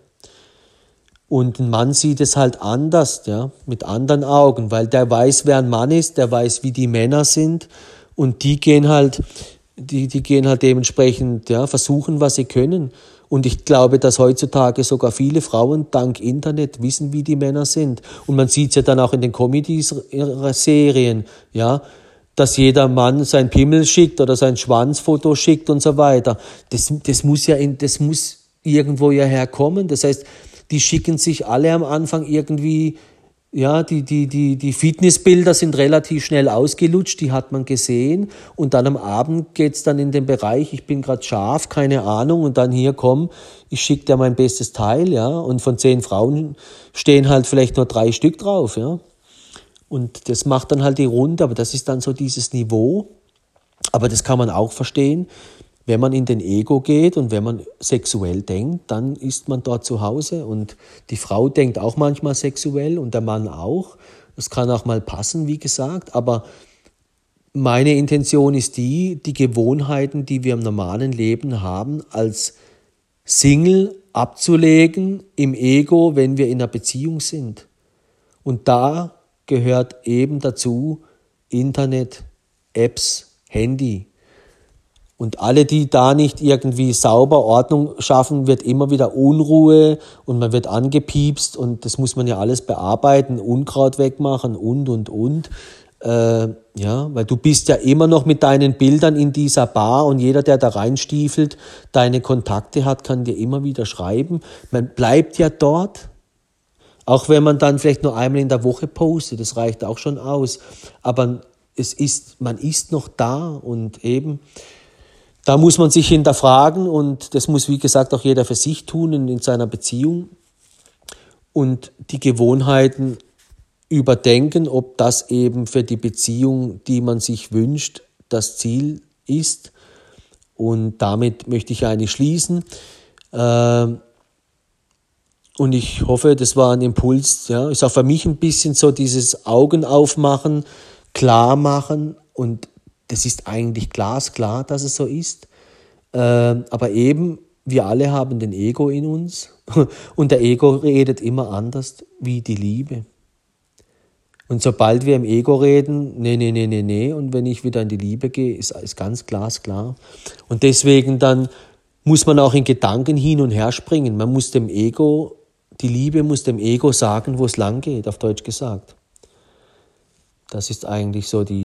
Und ein Mann sieht es halt anders, ja, mit anderen Augen, weil der weiß, wer ein Mann ist, der weiß, wie die Männer sind und die gehen halt, die, die gehen halt dementsprechend, ja, versuchen, was sie können. Und ich glaube, dass heutzutage sogar viele Frauen dank Internet wissen, wie die Männer sind. Und man sieht es ja dann auch in den Comedies ihrer Serien, ja, dass jeder Mann sein Pimmel schickt oder sein Schwanzfoto schickt und so weiter. Das, das muss ja in, das muss irgendwo ja herkommen. Das heißt, die schicken sich alle am Anfang irgendwie, ja, die, die, die, die Fitnessbilder sind relativ schnell ausgelutscht, die hat man gesehen. Und dann am Abend geht's dann in den Bereich, ich bin gerade scharf, keine Ahnung, und dann hier komm, ich schicke dir mein bestes Teil, ja. Und von zehn Frauen stehen halt vielleicht nur drei Stück drauf, ja. Und das macht dann halt die Runde, aber das ist dann so dieses Niveau. Aber das kann man auch verstehen wenn man in den Ego geht und wenn man sexuell denkt, dann ist man dort zu Hause und die Frau denkt auch manchmal sexuell und der Mann auch. Das kann auch mal passen, wie gesagt, aber meine Intention ist die, die Gewohnheiten, die wir im normalen Leben haben, als Single abzulegen im Ego, wenn wir in einer Beziehung sind. Und da gehört eben dazu Internet, Apps, Handy, und alle, die da nicht irgendwie sauber Ordnung schaffen, wird immer wieder Unruhe und man wird angepiepst und das muss man ja alles bearbeiten, Unkraut wegmachen und, und, und. Äh, ja, weil du bist ja immer noch mit deinen Bildern in dieser Bar und jeder, der da reinstiefelt, deine Kontakte hat, kann dir immer wieder schreiben. Man bleibt ja dort. Auch wenn man dann vielleicht nur einmal in der Woche postet, das reicht auch schon aus. Aber es ist, man ist noch da und eben, da muss man sich hinterfragen und das muss, wie gesagt, auch jeder für sich tun in, in seiner Beziehung und die Gewohnheiten überdenken, ob das eben für die Beziehung, die man sich wünscht, das Ziel ist. Und damit möchte ich eigentlich schließen. Ähm, und ich hoffe, das war ein Impuls. Ja, ist auch für mich ein bisschen so dieses Augen aufmachen, klar machen und das ist eigentlich glasklar, dass es so ist. Äh, aber eben wir alle haben den Ego in uns und der Ego redet immer anders wie die Liebe. Und sobald wir im Ego reden, nee, nee, nee, nee, nee, und wenn ich wieder in die Liebe gehe, ist alles ganz glasklar. Und deswegen dann muss man auch in Gedanken hin und her springen. Man muss dem Ego, die Liebe muss dem Ego sagen, wo es lang geht, auf Deutsch gesagt. Das ist eigentlich so die